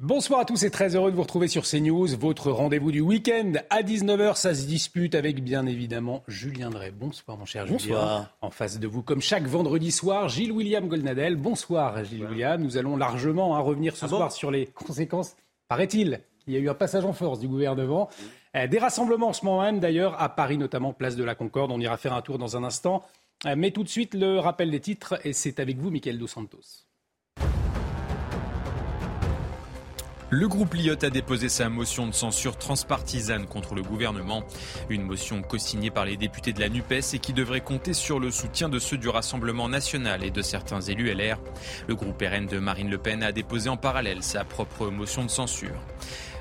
Bonsoir à tous et très heureux de vous retrouver sur CNews. Votre rendez-vous du week-end à 19h, ça se dispute avec bien évidemment Julien Drey. Bonsoir mon cher Bonsoir. En face de vous, comme chaque vendredi soir, Gilles William Goldnadel. Bonsoir Gilles William. Nous allons largement hein, revenir ce ah soir sur les conséquences, paraît-il, il y a eu un passage en force du gouvernement. Euh, des rassemblements en ce moment même d'ailleurs, à Paris notamment, place de la Concorde. On ira faire un tour dans un instant. Euh, mais tout de suite, le rappel des titres, et c'est avec vous, Michael Dos Santos. Le groupe Lyotte a déposé sa motion de censure transpartisane contre le gouvernement. Une motion co-signée par les députés de la NUPES et qui devrait compter sur le soutien de ceux du Rassemblement national et de certains élus LR. Le groupe RN de Marine Le Pen a déposé en parallèle sa propre motion de censure.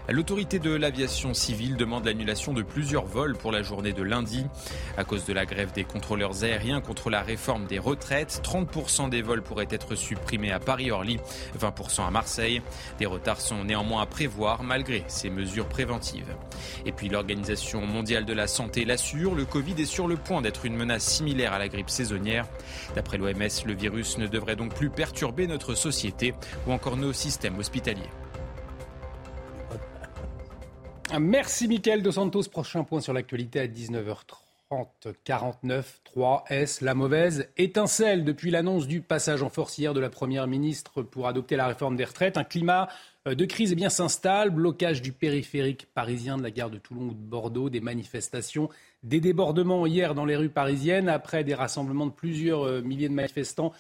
L'autorité de l'aviation civile demande l'annulation de plusieurs vols pour la journée de lundi. À cause de la grève des contrôleurs aériens contre la réforme des retraites, 30% des vols pourraient être supprimés à Paris-Orly, 20% à Marseille. Des retards sont néanmoins à prévoir malgré ces mesures préventives. Et puis l'Organisation mondiale de la santé l'assure, le Covid est sur le point d'être une menace similaire à la grippe saisonnière. D'après l'OMS, le virus ne devrait donc plus perturber notre société ou encore nos systèmes hospitaliers. Merci Mickaël Dos Santos. Prochain point sur l'actualité à 19h30. 49 3S, la mauvaise étincelle depuis l'annonce du passage en force hier de la Première ministre pour adopter la réforme des retraites. Un climat euh, de crise eh bien, s'installe, blocage du périphérique parisien de la gare de Toulon ou de Bordeaux, des manifestations, des débordements hier dans les rues parisiennes après des rassemblements de plusieurs euh, milliers de manifestants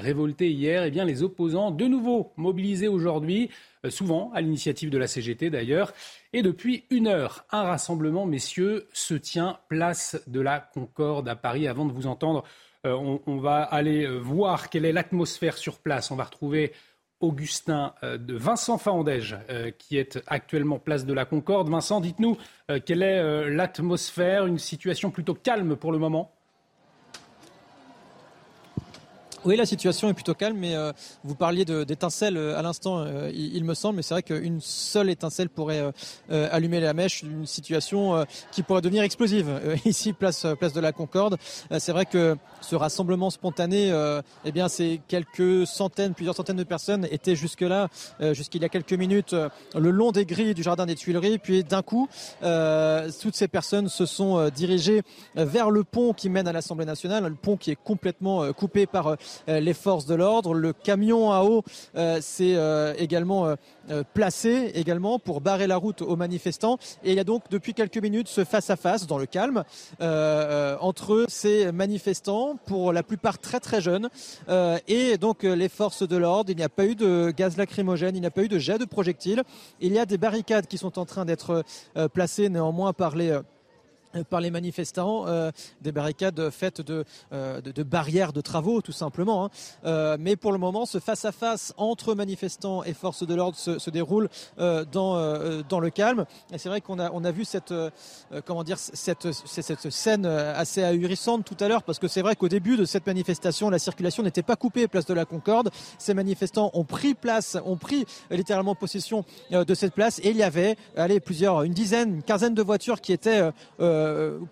révoltés hier. Eh bien, les opposants, de nouveau mobilisés aujourd'hui, euh, souvent à l'initiative de la CGT d'ailleurs. Et depuis une heure, un rassemblement, messieurs, se tient place de la Concorde à Paris. Avant de vous entendre, euh, on, va aller euh, voir quelle est l'atmosphère sur place. On va retrouver Augustin de Vincent Faandège, qui est actuellement place de la Concorde. Vincent, dites-nous quelle est l'atmosphère, une situation plutôt calme pour le moment? Oui, la situation est plutôt calme, mais euh, vous parliez d'étincelles euh, à l'instant, euh, il, me semble, mais c'est vrai qu'une seule étincelle pourrait allumer la mèche d'une situation qui pourrait devenir explosive. ici, place, place de la Concorde, c'est vrai que ce rassemblement spontané, eh bien, c'est quelques centaines, plusieurs centaines de personnes étaient jusque-là, jusqu'il y a quelques minutes, le long des grilles du jardin des Tuileries, puis d'un coup, toutes ces personnes se sont dirigées vers le pont qui mène à l'Assemblée nationale, le pont qui est complètement coupé par euh, les forces de l'ordre. Le camion à eau euh, s'est euh, également placé également pour barrer la route aux manifestants. Et il y a donc depuis quelques minutes ce face-à-face dans le calme entre ces manifestants, pour la plupart très très jeunes, et donc les forces de l'ordre. Il n'y a pas eu de gaz lacrymogène, il n'y a pas eu de jet de projectiles. Il y a des barricades qui sont en train d'être placées néanmoins par les par les manifestants, euh, des barricades faites de, euh, de, barrières de travaux tout simplement. Hein. Euh, mais pour le moment, ce face-à-face entre manifestants et forces de l'ordre se, se, déroule dans, dans le calme. Et c'est vrai qu'on a, on a vu cette, comment dire, cette, cette scène assez ahurissante tout à l'heure, parce que c'est vrai qu'au début de cette manifestation, la circulation n'était pas coupée place de la Concorde. Ces manifestants ont pris place, ont pris littéralement possession de cette place, et il y avait allez, plusieurs, une dizaine, une quinzaine de voitures qui étaient euh,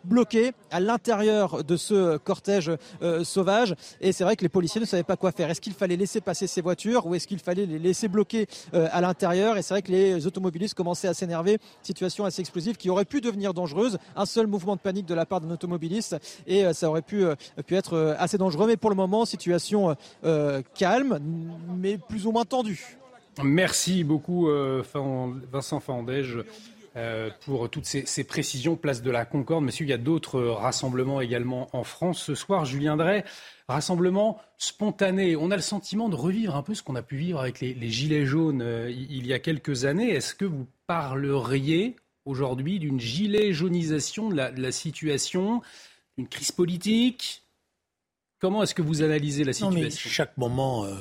bloqués à l'intérieur de ce cortège euh, sauvage. Et c'est vrai que les policiers ne savaient pas quoi faire. Est-ce qu'il fallait laisser passer ces voitures ou est-ce qu'il fallait les laisser bloquer euh, à l'intérieur? Et c'est vrai que les automobilistes commençaient à s'énerver. Situation assez explosive qui aurait pu devenir dangereuse. Un seul mouvement de panique de la part d'un automobiliste et ça aurait pu, pu être assez dangereux. Mais pour le moment, situation calme, mais plus ou moins tendue. Merci beaucoup, Vincent Fandège. Euh, pour toutes ces, précisions. Place de la Concorde. Monsieur, il y a d'autres rassemblements également en France. Ce soir, Julien Drey, rassemblement spontané. On a le sentiment de revivre un peu ce qu'on a pu vivre avec les, Gilets jaunes euh, il y a quelques années. Est-ce que vous parleriez aujourd'hui d'une gilet jaunisation de la, situation, d'une crise politique? Comment est-ce que vous analysez la situation? Chaque moment euh,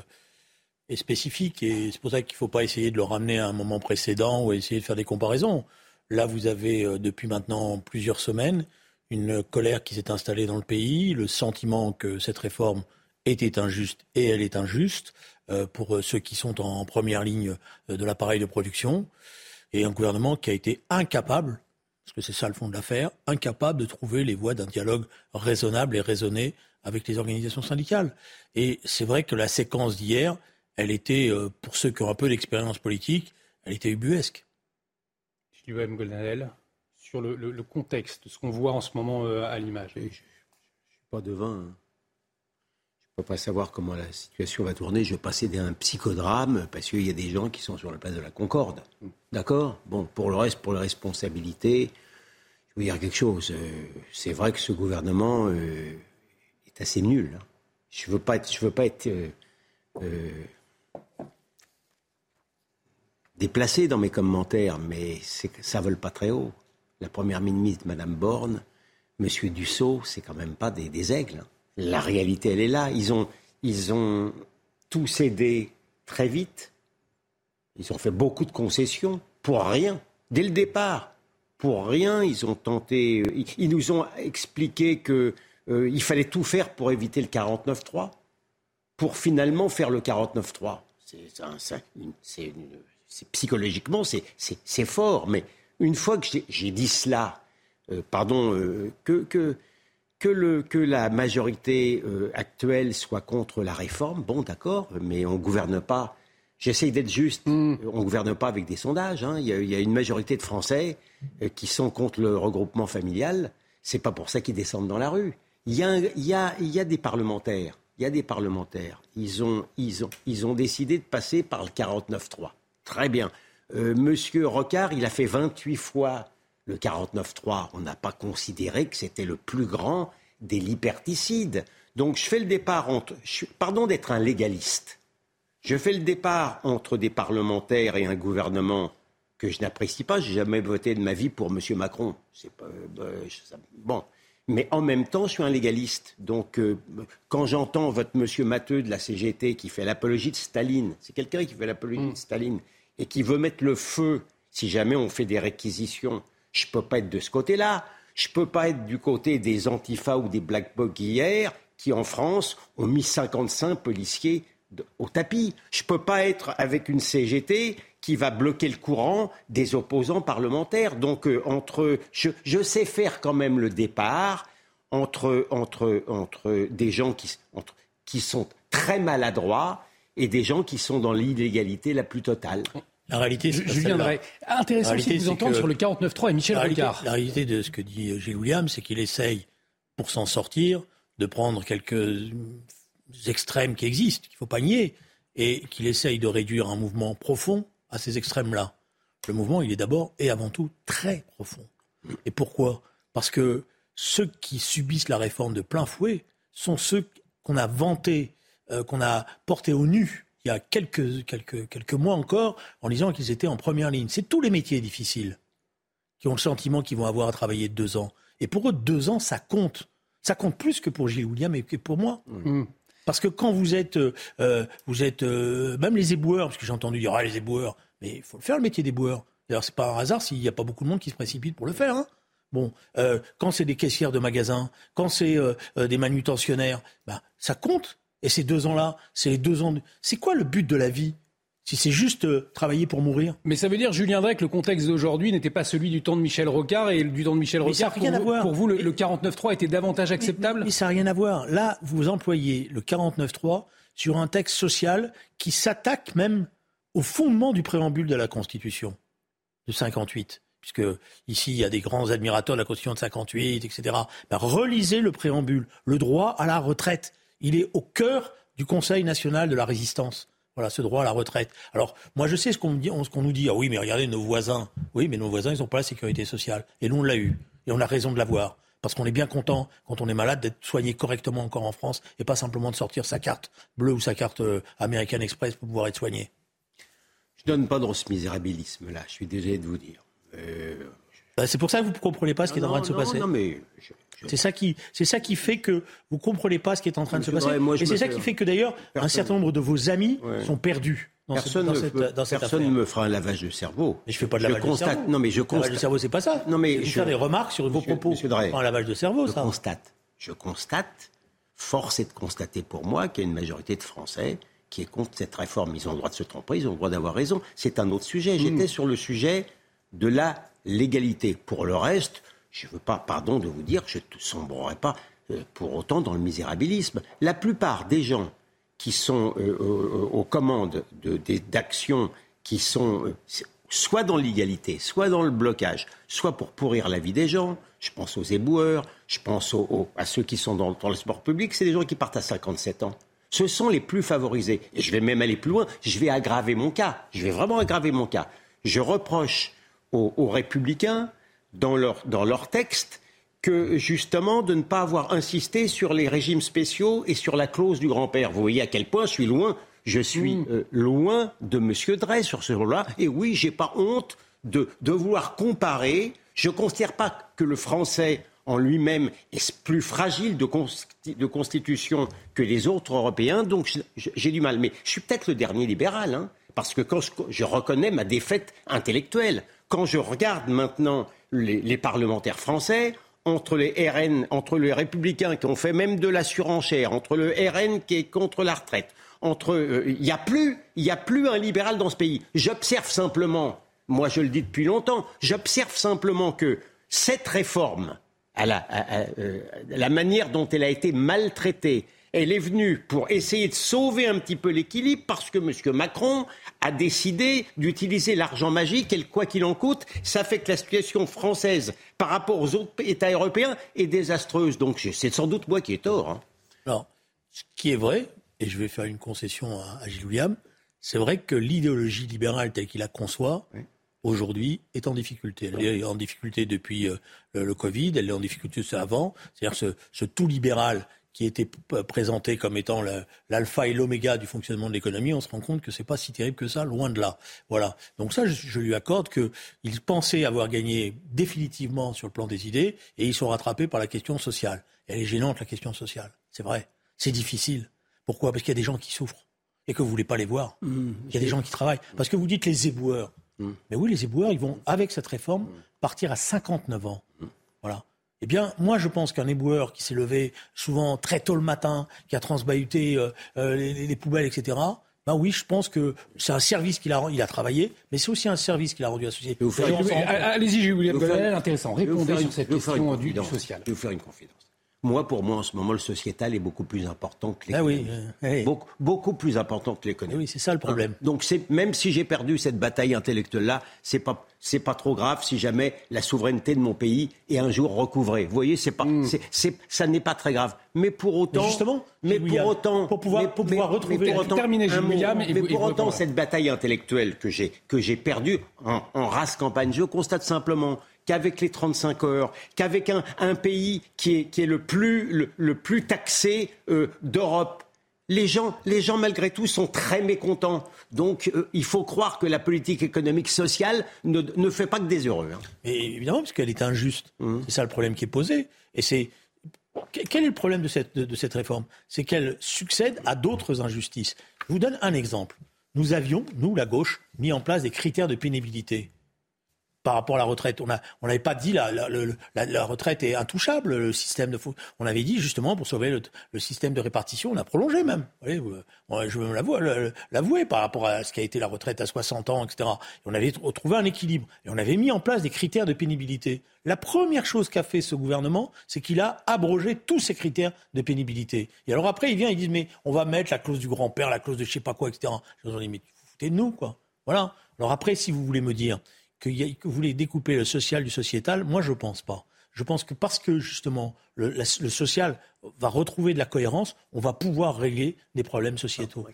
est spécifique et c'est pour ça qu'il ne faut pas essayer de le ramener à un moment précédent ou essayer de faire des comparaisons. Là, vous avez euh, depuis maintenant plusieurs semaines une colère qui s'est installée dans le pays, le sentiment que cette réforme était injuste et elle est injuste euh, pour euh, ceux qui sont en première ligne de l'appareil de production, et un gouvernement qui a été incapable, parce que c'est ça le fond de l'affaire, incapable de trouver les voies d'un dialogue raisonnable et raisonné avec les organisations syndicales. Et c'est vrai que la séquence d'hier, elle était, pour ceux qui ont un peu d'expérience politique, elle était ubuesque. Sylvain Golnadel, sur le, le, contexte, ce qu'on voit en ce moment euh, à l'image. Je ne suis pas devin. Hein. Je ne peux pas savoir comment la situation va tourner. Je vais passer d'un psychodrame parce qu'il y a des gens qui sont sur la place de la Concorde. Mm. D'accord? Bon, pour le reste, pour la responsabilité, je veux dire quelque chose. Euh, c'est vrai que ce gouvernement euh, est assez nul. Hein. Je ne veux pas être, je veux pas être déplacé dans mes commentaires, mais ça vole pas très haut. La première ministre, Madame Borne, Monsieur Dussault, c'est quand même pas des, aigles. Hein. La réalité, elle est là. Ils ont, ils ont tout cédé très vite. Ils ont fait beaucoup de concessions pour rien. Dès le départ, pour rien, ils ont tenté. Ils, nous ont expliqué qu'il euh, fallait tout faire pour éviter le 49-3, pour finalement faire le 49-3. C'est psychologiquement, c'est fort, mais une fois que j'ai dit cela, euh, pardon, euh, que, que, que, le, que, la majorité euh, actuelle soit contre la réforme, bon, d'accord, mais on ne gouverne pas. J'essaye d'être juste. Hmm. On ne gouverne pas avec des sondages. Hein. Il, y a, une majorité de Français qui sont contre le regroupement familial. C'est pas pour ça qu'ils descendent dans la rue. Il y a, il y a, il y a des parlementaires. Il y a des parlementaires. Ils ont, ils ont, ils ont décidé de passer par le 49-3. Très bien. Euh, Monsieur Rocard, il a fait 28 fois le 49-3. On n'a pas considéré que c'était le plus grand des liberticides. Donc je fais le départ entre. pardon d'être un légaliste. Je fais le départ entre des parlementaires et un gouvernement que je n'apprécie pas. J'ai jamais voté de ma vie pour M. Macron. C'est pas, euh, bon. Mais en même temps, je suis un légaliste. Donc, euh, quand j'entends votre monsieur Matteux de la CGT qui fait l'apologie de Staline, c'est quelqu'un qui fait l'apologie de mm. Staline, et qui veut mettre le feu si jamais on fait des réquisitions, je ne peux pas être de ce côté-là. Je ne peux pas être du côté des Antifa ou des Black Blocs hier, qui en France ont mis 55 policiers au tapis. Je ne peux pas être avec une CGT qui va bloquer le courant des opposants parlementaires. Donc, euh, entre, je, sais faire quand même le départ entre, entre, entre des gens qui, qui sont très maladroits et des gens qui sont dans l'illégalité la plus totale. La réalité, c'est Julien Drey. Intéressant de vous entendre sur le 49.3 et Michel la Ricard. la réalité de ce que dit Gilles William, c'est qu'il essaye, pour s'en sortir, de prendre quelques extrêmes qui existent, qu'il ne faut pas nier, et qu'il essaye de réduire un mouvement profond à ces extrêmes-là. Le mouvement, il est d'abord et avant tout très profond. Et pourquoi? Parce que ceux qui subissent la réforme de plein fouet sont ceux qu'on a vantés, euh, qu'on a portés au nu il y a quelques, quelques, quelques mois encore en disant qu'ils étaient en première ligne. C'est tous les métiers difficiles qui ont le sentiment qu'ils vont avoir à travailler deux ans. Et pour eux, deux ans, ça compte. Ça compte plus que pour Gilles William et que pour moi. Mm. Parce que quand vous êtes, euh, euh, vous êtes euh, même les éboueurs, parce que j'ai entendu dire ah les éboueurs, mais il faut le faire le métier d'éboueur. D'ailleurs, c'est pas un hasard s'il n'y a pas beaucoup de monde qui se précipite pour le faire. Hein. Bon, quand c'est des caissières de magasins, quand c'est des manutentionnaires, ben, ça compte. Et ces deux ans-là, c'est les deux ans. C'est quoi le but de la vie si c'est juste euh, travailler pour mourir? Mais ça veut dire, Julien Drey, que le contexte d'aujourd'hui n'était pas celui du temps de Michel Rocard et du temps de Michel Rocard. rien pour, à voir. pour vous, le, 49-3 était davantage acceptable? mais, ça n'a rien à voir. Là, vous employez le 49-3 sur un texte social qui s'attaque même au fondement du préambule de la Constitution de 58 puisque ici il y a des grands admirateurs de la Constitution de 58, etc. Ben, relisez le préambule. Le droit à la retraite, il est au cœur du Conseil national de la résistance. Voilà, ce droit à la retraite. Alors, moi, je sais ce qu'on nous dit. Ah oui, mais regardez nos voisins. Oui, mais nos voisins, ils n'ont pas la sécurité sociale. Et nous, on l'a eu. Et on a raison de l'avoir. Parce qu'on est bien content, quand on est malade, d'être soigné correctement encore en France et pas simplement de sortir sa carte bleue ou sa carte euh, American Express pour pouvoir être soigné. Je donne pas dans ce misérabilisme-là, je suis désolé de vous dire. Euh, bah, c'est pour ça que vous ne comprenez pas ce qui est en train de se passer. Non, mais c'est ça qui, c'est ça qui fait que vous comprenez pas ce qui est en train de se passer. et c'est ça qui fait que d'ailleurs un certain nombre de vos amis sont perdus. Dans personne dans cette, ne me fera un lavage de cerveau. Mais je fais pas de lavage de cerveau. Non, mais je constate. Lavage de cerveau, c'est pas ça. Non, mais je faire des remarques sur vos propos. Monsieur pas un lavage de cerveau, je constate. Je constate. Force est de constater pour moi qu'il y a une majorité de Français qui est contre cette réforme. Ils ont le droit de se tromper, ils ont le droit d'avoir raison. C'est un autre sujet. J'étais sur le sujet de la légalité. Pour le reste, je ne veux pas, pardon de vous dire, je ne sombrerai pas euh, pour autant dans le misérabilisme. La plupart des gens qui sont euh, aux commandes d'actions qui sont, soit dans l'égalité, soit dans le blocage, soit pour pourrir la vie des gens. Je pense aux éboueurs, je pense à ceux qui sont dans, le sport public, c'est des gens qui partent à 57 ans. Ce sont les plus favorisés. Et je vais même aller plus loin, je vais aggraver mon cas. Je vais vraiment aggraver mon cas. Je reproche aux, républicains, dans leur, dans leur texte, que justement de ne pas avoir insisté sur les régimes spéciaux et sur la clause du grand-père. Vous voyez à quel point je suis loin je suis euh, loin de M. Drey sur ce rôle-là. Et oui, je n'ai pas honte de, vouloir comparer. Je ne considère pas que le français en lui-même est plus fragile de, constitution que les autres Européens, donc j'ai du mal. Mais je suis peut-être le dernier libéral, hein, parce que quand je, reconnais ma défaite intellectuelle, quand je regarde maintenant les, parlementaires français, entre les RN, entre les républicains qui ont fait même de la surenchère, entre le RN qui est contre la retraite, entre. Euh, il n'y a, plus, a plus un libéral dans ce pays. J'observe simplement, moi je le dis depuis longtemps, j'observe simplement que cette réforme, à la, euh, la manière dont elle a été maltraitée, elle est venue pour essayer de sauver un petit peu l'équilibre parce que M. Macron a décidé d'utiliser l'argent magique et quoi qu'il en coûte, ça fait que la situation française par rapport aux autres États européens est désastreuse. Donc c'est sans doute moi qui ai tort. Hein. Alors, ce qui est vrai, et je vais faire une concession à, Gilles William, c'est vrai que l'idéologie libérale telle qu'il la conçoit, aujourd'hui, est en difficulté. Elle est en difficulté depuis euh, le, Covid, elle est en difficulté avant. C'est-à-dire ce, tout libéral qui était présenté comme étant l'alpha et l'oméga du fonctionnement de l'économie, on se rend compte que c'est pas si terrible que ça, loin de là. Voilà. Donc ça, je, lui accorde qu'il pensait avoir gagné définitivement sur le plan des idées, et ils sont rattrapés par la question sociale. Elle est gênante, la question sociale. C'est vrai. C'est difficile. Pourquoi? Parce qu'il y a des gens qui souffrent et que vous ne voulez pas les voir. Mmh, il y a des gens qui travaillent. Parce que vous dites les éboueurs. Mmh. Mais oui, les éboueurs, ils vont, avec cette réforme, partir à 59 ans. Mmh. Voilà. Eh bien, moi, je pense qu'un éboueur qui s'est levé souvent très tôt le matin, qui a transbahuté euh, euh, les, poubelles, etc., ben oui, je pense que c'est un service qu'il a, il a travaillé, mais c'est aussi un service qu'il a rendu à la société. Allez-y, Julien intéressant. Répondez sur cette question du, du social. Je vais vous faire une confidence. Moi, pour moi, en ce moment, le sociétal est beaucoup plus important que ah l'économie. oui, beaucoup, beaucoup, plus important que l'économie. oui, c'est ça le problème. Donc, c'est, même si j'ai perdu cette bataille intellectuelle-là, c'est pas, c'est pas trop grave si jamais la souveraineté de mon pays est un jour recouvrée. Vous voyez, c'est pas, hmm. ça n'est pas très grave. Mais pour autant, justement, mais pour autant, pour pouvoir, pour pouvoir retrouver, mais pour autant, terminer, mais pour autant, cette bataille intellectuelle que j'ai, que j'ai perdue en, en race campagne, je constate simplement qu'avec les 35 heures, qu'avec un, pays qui est, qui est, le, plus, le, plus taxé euh, d'Europe. Les gens, les gens, malgré tout, sont très mécontents. Donc, euh, il faut croire que la politique économique sociale ne, ne fait pas que des heureux. Hein. évidemment, parce qu'elle est injuste. Mmh. C'est ça le problème qui est posé. Et c'est quel est le problème de cette, de cette réforme? C'est qu'elle succède à d'autres injustices. Je vous donne un exemple. Nous avions, nous, la gauche, mis en place des critères de pénibilité par rapport à la retraite. On n'avait pas dit la, la, la, retraite est intouchable, le système de On avait dit justement pour sauver le, système de répartition, on a prolongé même. je veux l'avouer par rapport à ce qui a été la retraite à 60 ans, etc. on avait trouvé un équilibre et on avait mis en place des critères de pénibilité. La première chose qu'a fait ce gouvernement, c'est qu'il a abrogé tous ces critères de pénibilité. Et alors après, il vient, il dit mais on va mettre la clause du grand-père, la clause de je sais pas quoi, etc. Je leur dis mais foutez de nous quoi. Voilà. Alors après, si vous voulez me dire que, vous voulez découper le social du sociétal, moi je ne pense pas. Je pense que parce que justement le, social va retrouver de la cohérence, on va pouvoir régler des problèmes sociétaux.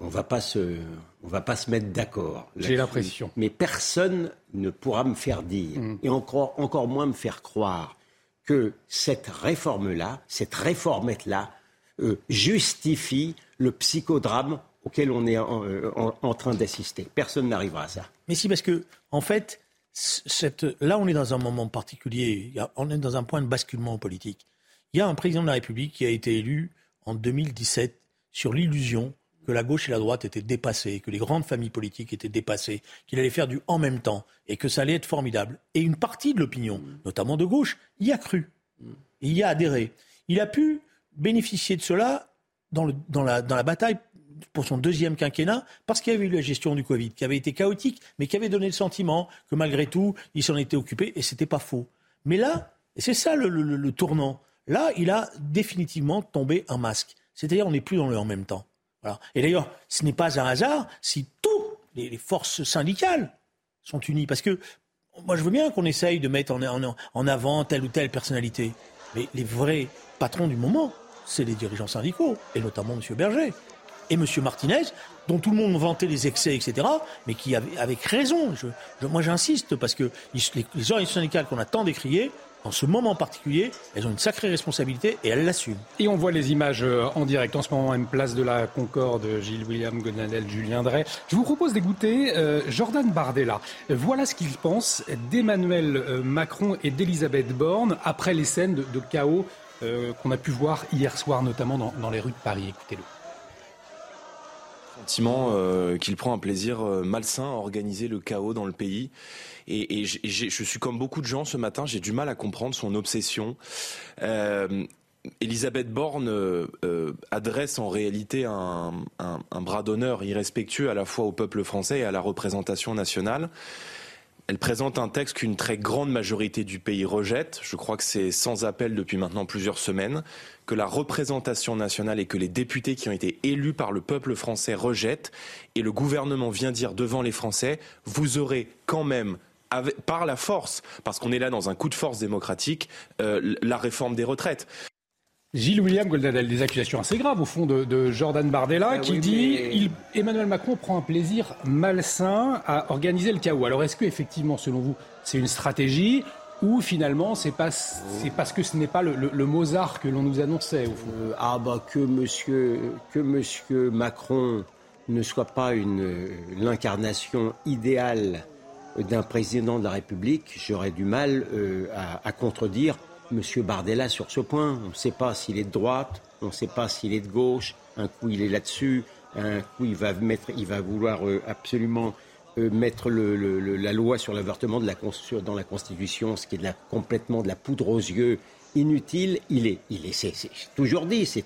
on ne va pas se, on va pas se mettre d'accord. J'ai l'impression. Mais personne ne pourra me faire dire, mm. et encore, encore moins me faire croire, que cette réforme-là, cette réformette-là, euh, justifie le psychodrame auquel on est euh, en, train d'assister. Personne n'arrivera à ça. Mais si, parce que, en fait, là, on est dans un moment particulier, on est dans un point de basculement politique. Il y a un président de la République qui a été élu en 2017 sur l'illusion que la gauche et la droite étaient dépassées, que les grandes familles politiques étaient dépassées, qu'il allait faire du en même temps et que ça allait être formidable. Et une partie de l'opinion, notamment de gauche, y a cru, il y a adhéré. Il a pu bénéficier de cela dans, le, dans, la, dans la bataille pour son deuxième quinquennat, parce qu'il y avait eu la gestion du Covid, qui avait été chaotique, mais qui avait donné le sentiment que malgré tout, il s'en était occupé, et c'était pas faux. Mais là, c'est ça le, tournant, là, il a définitivement tombé un masque. C'est-à-dire, on n'est plus dans le en même temps. Et d'ailleurs, ce n'est pas un hasard si tout les, forces syndicales sont unies. Parce que moi, je veux bien qu'on essaye de mettre en, avant telle ou telle personnalité. Mais les vrais patrons du moment, c'est les dirigeants syndicaux, et notamment M. Berger et M. Martinez, dont tout le monde vantait les excès, etc., mais qui, avec raison, moi j'insiste, parce que les, les organisations syndicales qu'on a tant décriées, en ce moment particulier, elles ont une sacrée responsabilité et elles l'assument. Et on voit les images euh, en direct en ce moment, même place de la Concorde, Gilles William Gonadel, Julien Drey. Je vous propose d'écouter euh, Jordan Bardella. Voilà ce qu'il pense d'Emmanuel euh, Macron et d'Elisabeth Borne après les scènes de, chaos qu'on a pu voir hier soir, notamment dans les rues de Paris. Écoutez-le sentiment qu'il prend un plaisir malsain à organiser le chaos dans le pays et, je suis comme beaucoup de gens ce matin, j'ai du mal à comprendre son obsession. Euh, Elisabeth Borne euh, euh, adresse en réalité un bras d'honneur irrespectueux à la fois au peuple français et à la représentation nationale. Elle présente un texte qu'une très grande majorité du pays rejette. Je crois que c'est sans appel depuis maintenant plusieurs semaines, que la représentation nationale et que les députés qui ont été élus par le peuple français rejettent. Et le gouvernement vient dire devant les Français, vous aurez quand même par la force, parce qu'on est là dans un coup de force démocratique, euh, la réforme des retraites. Gilles William Goldadel, des accusations assez graves au fond de, Jordan Bardella ah qui dit Emmanuel Macron prend un plaisir malsain à organiser le chaos. Alors est-ce que effectivement, selon vous, c'est une stratégie ou finalement c'est pas c'est parce que ce n'est pas le, Mozart que l'on nous annonçait au fond? Euh, Ah bah que monsieur que monsieur Macron ne soit pas une l'incarnation idéale d'un président de la République, j'aurais du mal euh, à, contredire M. Bardella sur ce point. On ne sait pas s'il est de droite, on ne sait pas s'il est de gauche. Un coup, il est là-dessus. Un coup, il va, mettre, il va vouloir euh, absolument euh, mettre la loi sur l'avortement dans la Constitution, ce qui est complètement de la poudre aux yeux inutile, il est. Il est c'est, toujours dit, c'est,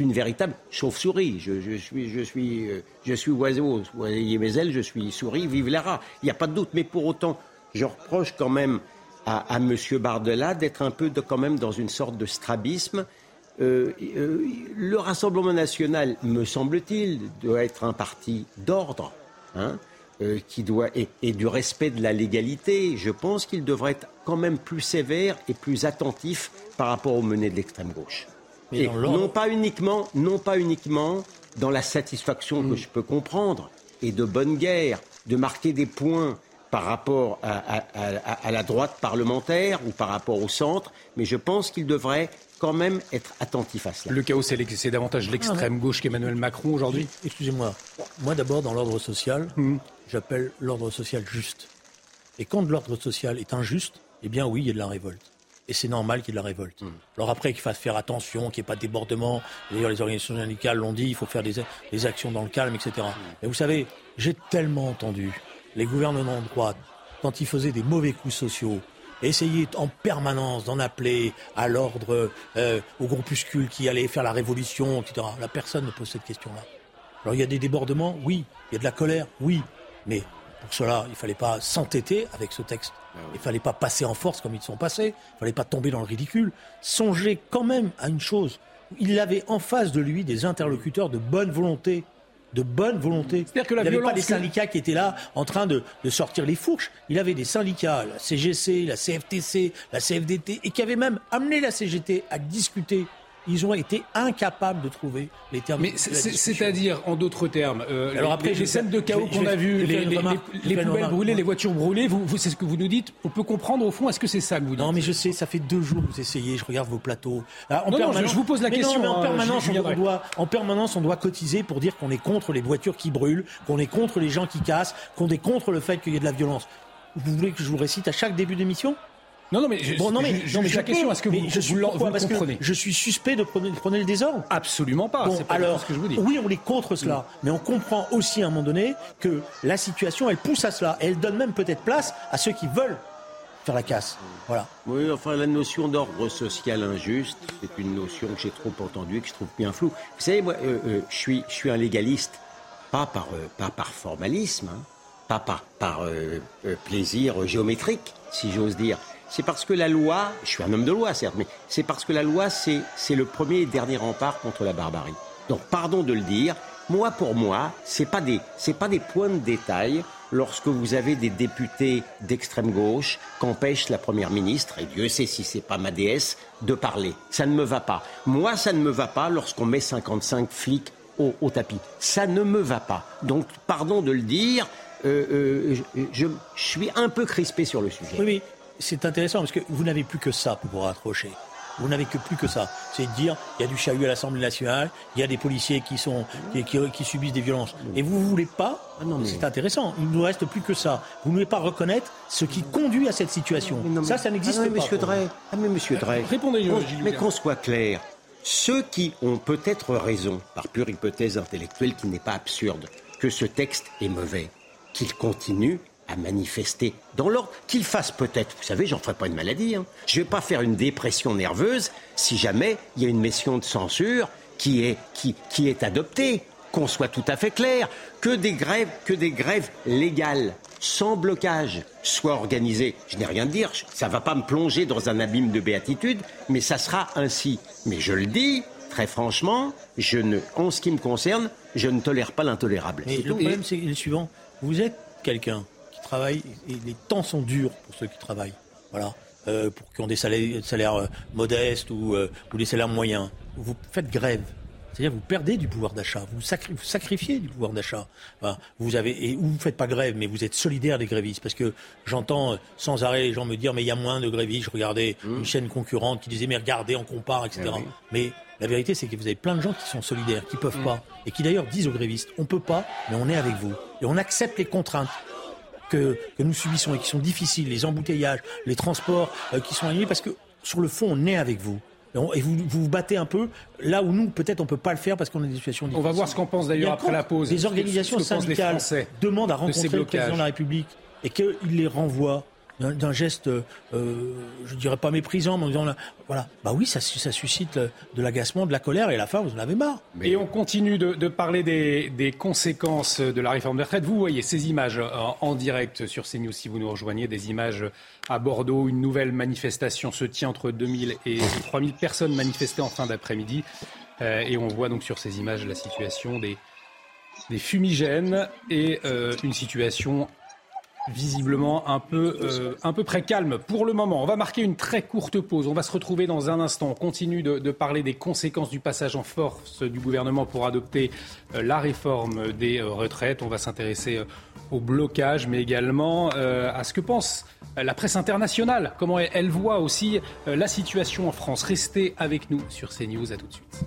une véritable chauve-souris. Je, suis, je, suis, euh, je suis oiseau, voyez mes ailes, je suis souris, vive les rats. Il n'y a pas de doute. Mais pour autant, je reproche quand même à, à M. Bardella d'être un peu de, quand même dans une sorte de strabisme. Euh, euh, le Rassemblement national, me semble-t-il, doit être un parti d'ordre. Hein euh, qui doit et, du respect de la légalité, je pense qu'il devrait être quand même plus sévère et plus attentif par rapport aux menées de l'extrême gauche. Et non pas uniquement, non pas uniquement dans la satisfaction que je peux comprendre et de bonne guerre, de marquer des points par rapport à, à, la droite parlementaire ou par rapport au centre, mais je pense qu'il devrait quand même être attentif à cela. Le chaos, c'est davantage l'extrême gauche qu'Emmanuel Macron aujourd'hui Excusez-moi. Moi, d'abord, dans l'ordre social, mm j'appelle l'ordre social juste. Et quand l'ordre social est injuste, eh bien oui, il y a de la révolte. Et c'est normal qu'il y ait de la révolte. Hmm. Alors après, qu'il fasse faire attention, qu'il n'y ait pas de débordement. D'ailleurs, les organisations syndicales l'ont dit, il faut faire des, actions dans le calme, etc. Hmm. Mais vous savez, j'ai tellement entendu les gouvernements de droite, quand ils faisaient des mauvais coups sociaux, essayer en permanence d'en appeler à l'ordre, euh, au groupuscule qui allait faire la révolution, etc. La personne ne pose cette question-là. Alors il y a des débordements, oui. Il y a de la colère, oui. Mais pour cela, il ne fallait pas s'entêter avec ce texte. Ah il ne fallait pas passer en force comme ils sont passés. Il ne fallait pas tomber dans le ridicule. Songez quand même à une chose. Il avait en face de lui des interlocuteurs de bonne volonté. De bonne volonté. C'est-à-dire que la il pas des syndicats qui étaient là en train de, de, sortir les fourches. Il avait des syndicats, la CGC, la CFTC, la CFDT, et qui avaient même amené la CGT à discuter ils ont été incapables de trouver les termes. Mais c'est-à-dire, en d'autres termes, euh, alors après les scènes de chaos qu'on a vues, les, poubelles brûlées, les voitures brûlées, vous, c'est ce que vous nous dites. On peut comprendre au fond. Est-ce que c'est ça que vous dites Non, mais je sais, ça fait deux jours que vous essayez. Je regarde vos plateaux. en non, je, vous pose la question. mais en hein, permanence, on, doit, en permanence, on doit cotiser pour dire qu'on est contre les voitures qui brûlent, qu'on est contre les gens qui cassent, qu'on est contre le fait qu'il y ait de la violence. Vous voulez que je vous récite à chaque début d'émission? Non, non, mais, bon, non, mais, non, mais la question, est-ce que vous, je suis, vous, comprenez Je suis suspect de prôner, le désordre Absolument pas. Bon, pas alors, ce que je vous dis. oui, on est contre cela, mais on comprend aussi à un moment donné que la situation, elle pousse à cela. Et elle donne même peut-être place à ceux qui veulent faire la casse. Voilà. Oui, enfin, la notion d'ordre social injuste, c'est une notion que j'ai trop entendue et que je trouve bien floue. Vous savez, moi, euh, euh, je, suis, je suis un légaliste, pas par, euh, pas par formalisme, hein, pas par, par plaisir géométrique, si j'ose dire c'est parce que la loi, je suis un homme de loi certes, mais c'est parce que la loi, c'est le premier et dernier rempart contre la barbarie. Donc pardon de le dire, Moi, pour moi, c'est pas des, c'est pas des points de détail lorsque vous avez des députés d'extrême gauche qu'empêche la première ministre, et Dieu sait si c'est pas ma déesse, de parler. Ça ne me va pas. Moi, ça ne me va pas lorsqu'on met 55 flics au, au, tapis. Ça ne me va pas. Donc, pardon de le dire, euh, euh, je, suis un peu crispé sur le sujet. C'est intéressant parce que vous n'avez plus que ça pour vous raccrocher. Vous n'avez que plus que ça. C'est de dire, il y a du chahut à l'Assemblée nationale, il y a des policiers qui, sont, qui, qui, qui subissent des violences. Et vous ne voulez pas, ah non, mais... c'est intéressant, il ne nous reste plus que ça. Vous ne voulez pas reconnaître ce qui conduit à cette situation. Non, mais... Ça, ça n'existe ah non, pas. Monsieur Drey, ah mais Monsieur Drey, répondez qu'on, Mais qu'on soit clair, ceux qui ont peut-être raison, par pure hypothèse intellectuelle qui n'est pas absurde, que ce texte est mauvais, qu'ils continuent à manifester dans l'ordre, qu'il fasse peut-être, vous savez, j'en ferai pas une maladie, hein. je vais pas faire une dépression nerveuse si jamais il y a une mission de censure qui est, qui, qui est adoptée, qu'on soit tout à fait clair, que des grèves, que des grèves légales, sans blocage, soient organisées. Je n'ai rien à dire, ça va pas me plonger dans un abîme de béatitude, mais ça sera ainsi. Mais je le dis, très franchement, je ne, en ce qui me concerne, je ne tolère pas l'intolérable. Mais le problème, c'est le suivant. Vous êtes quelqu'un travail et les temps sont durs pour ceux qui travaillent. Voilà. Euh, pour qui ont des salaires, salaires euh, modestes ou, euh, ou, des salaires moyens. Vous faites grève. C'est-à-dire vous perdez du pouvoir d'achat, vous, sacri vous, sacrifiez du pouvoir d'achat. Enfin, vous avez et ou vous faites pas grève, mais vous êtes solidaire des grévistes parce que j'entends sans arrêt les gens me dire mais il y a moins de grévistes. Je regardais mmh. une chaîne concurrente qui disait mais regardez on compare etc. Oui. Mais la vérité c'est que vous avez plein de gens qui sont solidaires, qui peuvent mmh. pas et qui d'ailleurs disent aux grévistes on peut pas mais on est avec vous et on accepte les contraintes que, que, nous subissons et qui sont difficiles, les embouteillages, les transports euh, qui sont annulés, parce que sur le fond, on est avec vous. Et vous, vous vous battez un peu là où nous, peut-être, on ne peut pas le faire parce qu'on a des situations difficiles. On va voir ce qu'on pense d'ailleurs après la pause. Les organisations syndicales demandent à rencontrer le président de la République et qu'il les renvoie d'un geste, euh, je dirais pas méprisant, mais en disant, voilà, bah oui, ça, ça suscite de l'agacement, de la colère, et à la fin, vous en avez marre. Mais... Et on continue de, de parler des, des, conséquences de la réforme des retraites. Vous voyez ces images en, en, direct sur CNews, si vous nous rejoignez, des images à Bordeaux. Une nouvelle manifestation se tient entre 2000 et 3000 personnes manifestées en fin d'après-midi. Euh, et on voit donc sur ces images la situation des, des fumigènes et euh, une situation visiblement un peu, euh, un peu près calme pour le moment. On va marquer une très courte pause. On va se retrouver dans un instant. On continue de, de parler des conséquences du passage en force du gouvernement pour adopter euh, la réforme des euh, retraites. On va s'intéresser euh, au blocage, mais également à ce que pense la presse internationale, comment elle, elle voit aussi la situation en France. Restez avec nous sur CNews. À tout de suite.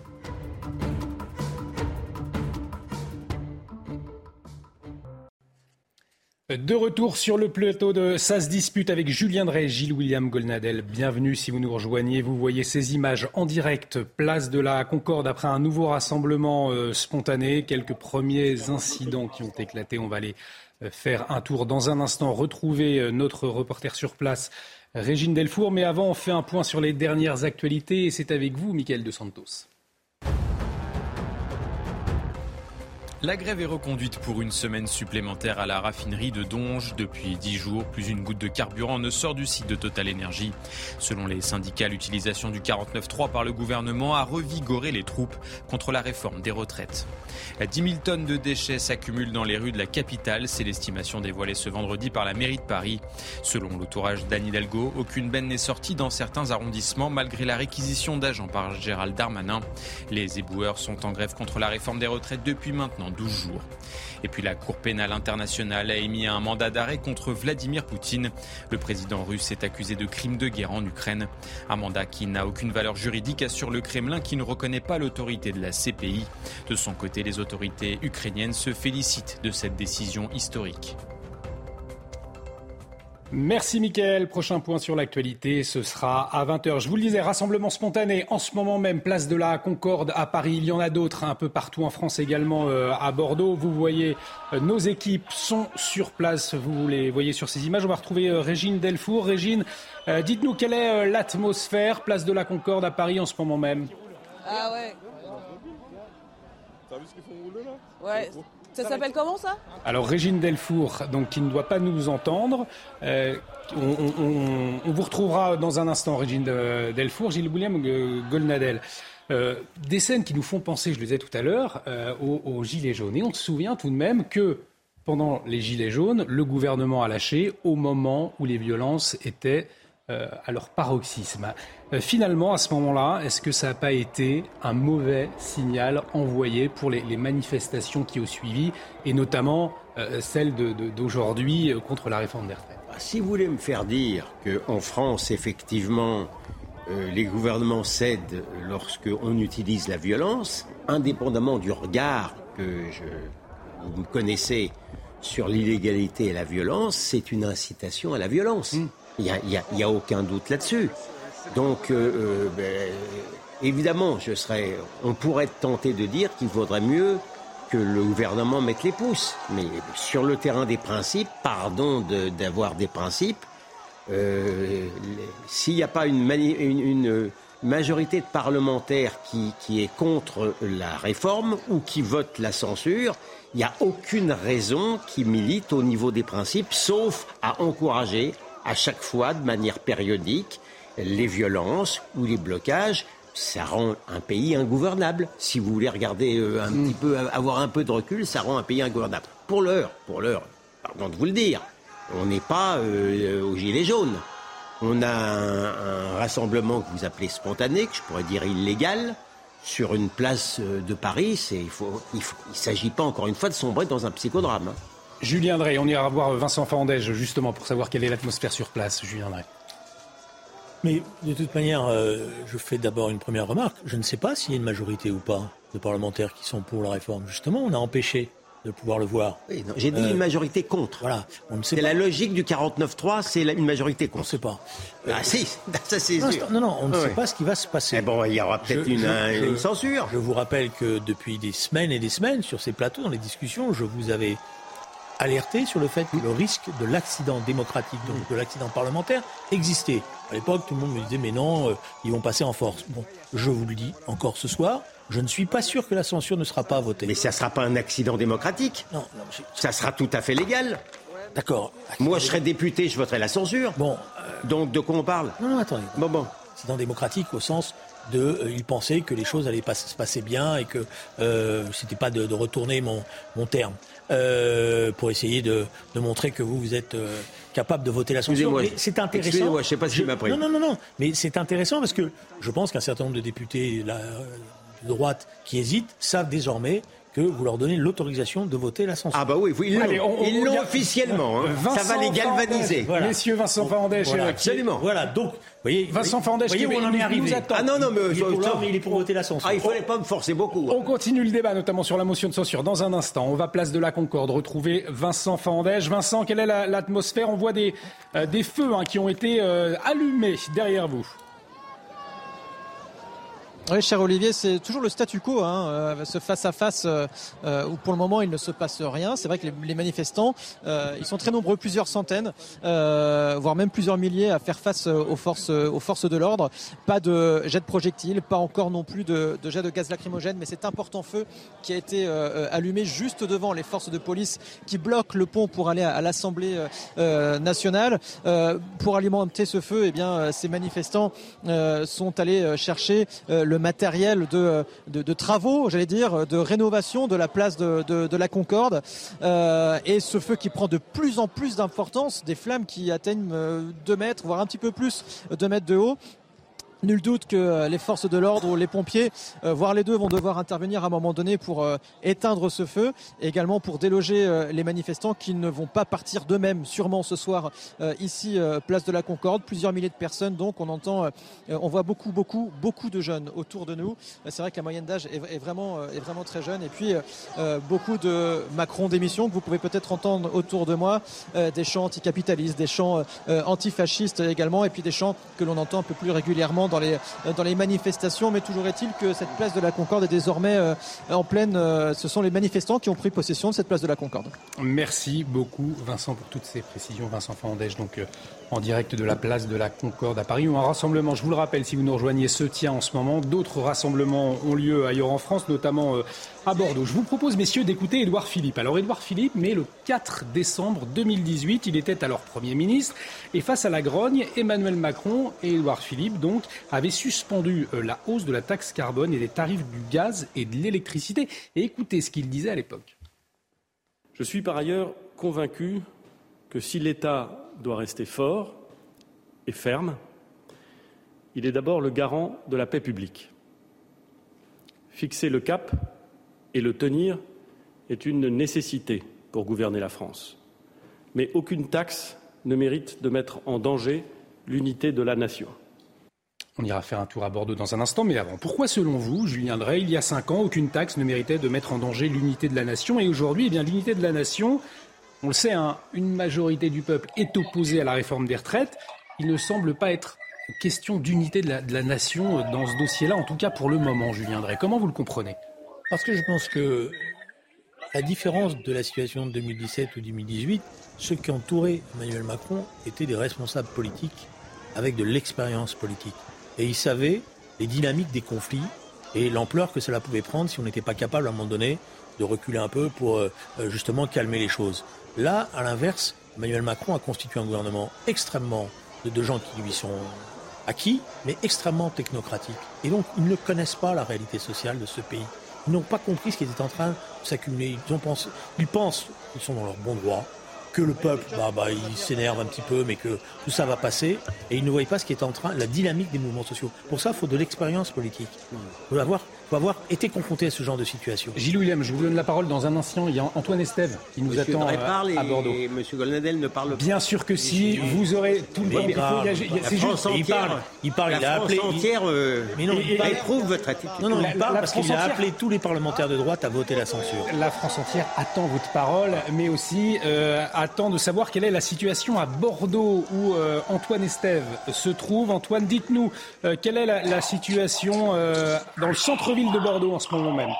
De retour sur le plateau de Ça se dispute avec Julien Drey, Gilles William Golnadel. Bienvenue si vous nous rejoignez. Vous voyez ces images en direct, place de la Concorde après un nouveau rassemblement euh, spontané. Quelques premiers incidents qui ont éclaté. On va aller euh, faire un tour dans un instant, retrouver euh, notre reporter sur place, Régine Delfour. Mais avant, on fait un point sur les dernières actualités et c'est avec vous, Mickaël De Santos. La grève est reconduite pour une semaine supplémentaire à la raffinerie de Donge. Depuis dix jours, plus une goutte de carburant ne sort du site de Total Energy. Selon les syndicats, l'utilisation du 49.3 par le gouvernement a revigoré les troupes contre la réforme des retraites. 10 000 tonnes de déchets s'accumulent dans les rues de la capitale. C'est l'estimation dévoilée ce vendredi par la mairie de Paris. Selon l'entourage d'Anne Hidalgo, aucune benne n'est sortie dans certains arrondissements malgré la réquisition d'agents par Gérald Darmanin. Les éboueurs sont en grève contre la réforme des retraites depuis maintenant 12 jours. Et puis la Cour pénale internationale a émis un mandat d'arrêt contre Vladimir Poutine. Le président russe est accusé de crimes de guerre en Ukraine. Un mandat qui n'a aucune valeur juridique, assure le Kremlin qui ne reconnaît pas l'autorité de la CPI. De son côté, les autorités ukrainiennes se félicitent de cette décision historique. Merci Mickaël. Prochain point sur l'actualité, ce sera à 20h. Je vous le disais, rassemblement spontané en ce moment même, place de la Concorde à Paris. Il y en a d'autres un peu partout en France également euh, à Bordeaux. Vous voyez, euh, nos équipes sont sur place. Vous les voyez sur ces images. On va retrouver euh, Régine Delfour. Régine, euh, dites-nous quelle est l'atmosphère, place de la Concorde à Paris en ce moment même? Ah ouais. T'as vu ce qu'ils font rouler là? Ouais. Ça s'appelle comment ça? Alors Régine Delfour, donc qui ne doit pas nous entendre. Euh, on, vous retrouvera dans un instant, Régine Delfour, Gilles William Golnadel. des scènes qui nous font penser, je le disais tout à l'heure, aux, aux Gilets jaunes. Et on se souvient tout de même que pendant les Gilets jaunes, le gouvernement a lâché au moment où les violences étaient euh, à leur paroxysme. Euh, finalement, à ce moment-là, est-ce que ça n'a pas été un mauvais signal envoyé pour les, manifestations qui ont suivi, et notamment euh, celle d'aujourd'hui contre la réforme des retraites? Bah, Si vous voulez me faire dire qu'en France, effectivement, les gouvernements cèdent lorsqu'on utilise la violence, indépendamment du regard que je, vous me connaissez sur l'illégalité et la violence, c'est une incitation à la violence. Hmm. Il n'y a, aucun doute là-dessus. Donc, euh, euh, ben, évidemment, je serais, on pourrait tenter de dire qu'il vaudrait mieux que le gouvernement mette les pouces. Mais sur le terrain des principes, pardon d'avoir des principes, euh, s'il n'y a pas une, une, majorité de parlementaires qui, qui, est contre la réforme ou qui vote la censure, il n'y a aucune raison qui milite au niveau des principes, sauf à encourager, à chaque fois, de manière périodique, les violences ou les blocages. Ça rend un pays ingouvernable. Si vous voulez regarder euh, un petit peu, avoir un peu de recul, ça rend un pays ingouvernable. Pour l'heure, pour l'heure, pardon de vous le dire, on n'est pas euh, aux gilets jaunes. On a un, rassemblement que vous appelez spontané, que je pourrais dire illégal, sur une place euh, de Paris. il ne s'agit pas encore une fois de sombrer dans un psychodrame. Hein. Julien Drey, on ira voir Vincent Fandège justement pour savoir quelle est l'atmosphère sur place. Julien Drey. Mais de toute manière, euh, je fais d'abord une première remarque. Je ne sais pas s'il y a une majorité ou pas de parlementaires qui sont pour la réforme. Justement, on a empêché de pouvoir le voir. J'ai dit une euh, majorité contre. Voilà. C'est la logique du 49-3, c'est une majorité contre. On ne sait pas. Ah si, ça c'est sûr. Non, non, on ne sait pas ce qui va se passer. bon, il y aura peut-être une, censure. Je vous rappelle que depuis des semaines et des semaines, sur ces plateaux, dans les discussions, je vous avais alerté sur le fait que le risque de l'accident démocratique, donc de l'accident parlementaire, existait. À l'époque, tout le monde me disait, mais non, euh, ils vont passer en force. Bon, je vous le dis encore ce soir, je ne suis pas sûr que la censure ne sera pas votée. Mais ça ne sera pas un accident démocratique. Non, ça sera tout à fait légal. D'accord. Moi, je serais député, je voterais la censure. Bon. Euh, Donc, de quoi on parle? Non, non, attendez. Bon, bon. Accident démocratique au sens de, euh, il pensait que les choses allaient se passer bien et que euh, c'était pas de, retourner mon, mon terme euh, pour essayer de, de, montrer que vous vous êtes euh, capable de voter la censure. C'est intéressant. Moi, je sais pas si m'a pris. Non, non, non, non. Mais c'est intéressant parce que je pense qu'un certain nombre de députés, la, droite qui hésitent savent désormais que vous leur donnez l'autorisation de voter la censure. Ah bah oui, ils l'ont officiellement. Hein. Ça va les galvaniser. Messieurs Vincent Fandèche voilà, absolument. Voilà, donc, voyez, Vincent Fandèche, voyez où on en est arrivé. Ah non, non, mais, il, est pour, il est pour voter la censure. Ah, il fallait pas me forcer beaucoup. On continue le débat, notamment sur la motion de censure. Dans un instant, on va place de la Concorde retrouver Vincent Fandèche. Vincent, quelle est l'atmosphère? On voit des, euh, des feux hein, qui ont été euh, allumés derrière vous. Oui, cher Olivier, c'est toujours le statu quo, hein, euh, ce face-à-face euh, euh, où pour le moment il ne se passe rien. C'est vrai que les, manifestants, ils sont très nombreux, plusieurs centaines, voire même plusieurs milliers à faire face aux forces, aux forces de l'ordre. Pas de jet de projectiles, pas encore non plus de, de jet de gaz lacrymogène, mais cet important feu qui a été allumé juste devant les forces de police qui bloquent le pont pour aller à, l'Assemblée nationale. pour alimenter ce feu, eh bien, ces manifestants sont allés chercher le matériel de, travaux, j'allais dire, de rénovation de la place de, la Concorde. Euh, et ce feu qui prend de plus en plus d'importance, des flammes qui atteignent 2 euh, mètres, voire un petit peu plus, 2 mètres de haut. Nul doute que euh, les forces de l'ordre ou les pompiers, euh, voire les deux, vont devoir intervenir à un moment donné pour euh, éteindre ce feu et également pour déloger les manifestants qui ne vont pas partir d'eux-mêmes sûrement ce soir ici, place de la Concorde. Plusieurs milliers de personnes, donc on entend, on voit beaucoup, beaucoup, beaucoup de jeunes autour de nous. C'est vrai que la moyenne d'âge est, vraiment, est vraiment très jeune. Et puis beaucoup de Macron d'émissions que vous pouvez peut-être entendre autour de moi, des chants anticapitalistes, des chants antifascistes également, et puis des chants que l'on entend un peu plus régulièrement dans les manifestations. Mais toujours est-il que cette place de la Concorde est désormais euh, en pleine. Euh, ce sont les manifestants qui ont pris possession de cette place de la Concorde. Merci beaucoup, Vincent, pour toutes ces précisions. Vincent Fandège, donc euh, en direct de la place de la Concorde à Paris, où un rassemblement, je vous le rappelle, si vous nous rejoignez, se tient en ce moment. D'autres rassemblements ont lieu ailleurs en France, notamment à Bordeaux. Je vous propose, messieurs, d'écouter Édouard Philippe. Alors, Édouard Philippe, mais le 4 décembre 2018, il était alors Premier ministre, et face à la grogne, Emmanuel Macron et Édouard Philippe, donc, avait suspendu euh, la hausse de la taxe carbone et des tarifs du gaz et de l'électricité. Et écoutez ce qu'il disait à l'époque. Je suis par ailleurs convaincu que si l'État doit rester fort et ferme, il est d'abord le garant de la paix publique. Fixer le cap et le tenir est une nécessité pour gouverner la France. Mais aucune taxe ne mérite de mettre en danger l'unité de la nation. On ira faire un tour à Bordeaux dans un instant, mais avant, pourquoi selon vous, Julien Drey, il y a cinq ans, aucune taxe ne méritait de mettre en danger l'unité de la nation? Et aujourd'hui, eh bien, l'unité de la nation, on le sait, hein, une majorité du peuple est opposée à la réforme des retraites. Il ne semble pas être question d'unité de, la, nation dans ce dossier-là, en tout cas pour le moment, Julien Drey. Comment vous le comprenez? Parce que je pense que la différence de la situation de 2017 ou 2018, ceux qui entouraient Emmanuel Macron étaient des responsables politiques avec de l'expérience politique. Et ils savaient les dynamiques des conflits et l'ampleur que cela pouvait prendre si on n'était pas capable à un moment donné de reculer un peu pour euh, justement calmer les choses. Là, à l'inverse, Emmanuel Macron a constitué un gouvernement extrêmement de gens qui lui sont acquis, mais extrêmement technocratiques. Et donc, ils ne connaissent pas la réalité sociale de ce pays. Ils n'ont pas compris ce qui était en train de s'accumuler. Ils, pensé, ils pensent qu'ils sont dans leur bon droit, que le peuple, bah, bah, il s'énerve un petit peu, mais que tout ça va passer. Et ils ne voient pas ce qui est en train, la dynamique des mouvements sociaux. Pour ça, il faut de l'expérience politique. Il faut avoir faut avoir été confronté à ce genre de situation. Gilles William, je vous donne la parole dans un instant. Il y a Antoine Estève qui nous attend euh, à Bordeaux. Et Monsieur Golnadel ne parle pas. Bien sûr que si, vous aurez tout le temps. C'est juste, il parle, il parle, il a appelé. Entière, euh, mais non, il éprouve votre attitude. Non, non, il parle parce qu'il a appelé tous les parlementaires de droite à voter la censure. La France entière attend votre parole, mais aussi euh, attend de savoir quelle est la situation à Bordeaux où euh, Antoine Estève se trouve. Antoine, dites-nous quelle est la, la situation dans le de Bordeaux en ce moment même.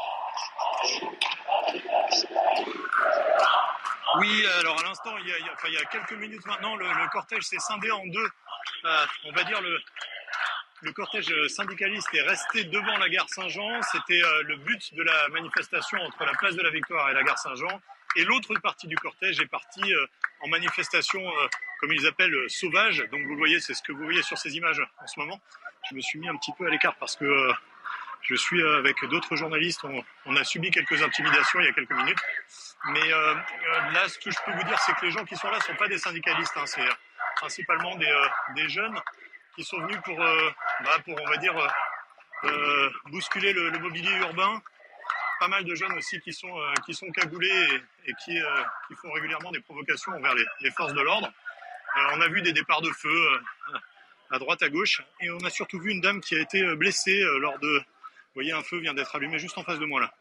Oui, alors à l'instant, il, il, y a quelques minutes maintenant, le, cortège s'est scindé en deux. Euh, on va dire le, le cortège syndicaliste est resté devant la gare Saint-Jean. C'était euh, le but de la manifestation entre la place de la Victoire et la gare Saint-Jean. Et l'autre partie du cortège est partie euh, en manifestation, comme ils appellent, sauvage. Donc vous voyez, c'est ce que vous voyez sur ces images en ce moment. Je me suis mis un petit peu à l'écart parce que je suis euh, avec d'autres journalistes. On, a subi quelques intimidations il y a quelques minutes. Mais euh, euh, là, ce que je peux vous dire, c'est que les gens qui sont là ne sont pas des syndicalistes. Hein. c'est principalement des, jeunes qui sont venus pour, bah, on va dire, bousculer le, mobilier urbain. Pas mal de jeunes aussi qui sont, qui sont cagoulés et, qui, font régulièrement des provocations envers les, forces de l'ordre. on a vu des départs de feu à droite, à gauche. Et on a surtout vu une dame qui a été blessée lors de, vous voyez, un feu vient d'être allumé juste en face de moi là.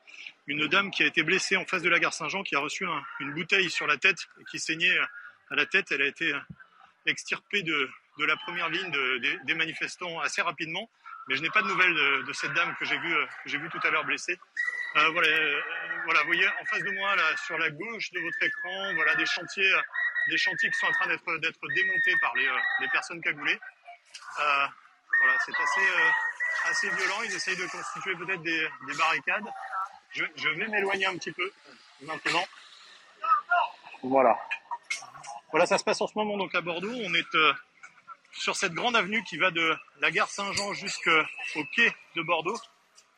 Une dame qui a été blessée en face de la gare Saint-Jean, qui a reçu une bouteille sur la tête et qui saignait à la tête. Elle a été extirpée de, la première ligne des manifestants assez rapidement. Mais je n'ai pas de nouvelles de, cette dame que j'ai vue vu tout à l'heure blessée. Euh, voilà, euh, vous voyez en face de moi, là, sur la gauche de votre écran, voilà des chantiers, des chantiers qui sont en train d'être démontés par les, euh, personnes cagoulées. voilà, c'est assez assez violent. Ils essayent de constituer peut-être des, barricades. Je, vais m'éloigner un petit peu maintenant. Voilà. Voilà, ça se passe en ce moment donc à Bordeaux. On est euh, sur cette grande avenue qui va de la gare Saint-Jean jusqu'au quai de Bordeaux.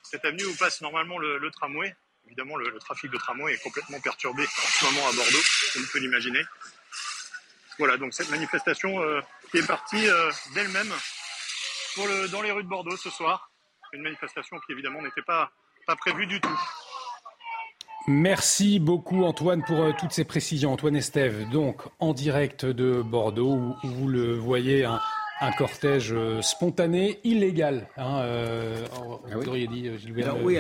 Cette avenue où passe normalement le, tramway. Évidemment, le, trafic de tramway est complètement perturbé en ce moment à Bordeaux, comme on peut l'imaginer. Voilà, donc cette manifestation euh, qui est partie euh, d'elle-même dans les rues de Bordeaux ce soir. Une manifestation qui évidemment n'était pas, pas prévue du tout. Merci beaucoup Antoine pour euh, toutes ces précisions. Antoine Estève, donc en direct de Bordeaux, où, vous le voyez, un, un cortège euh, spontané, illégal. Hein, euh, ah vous auriez dit, euh, Gilles oui,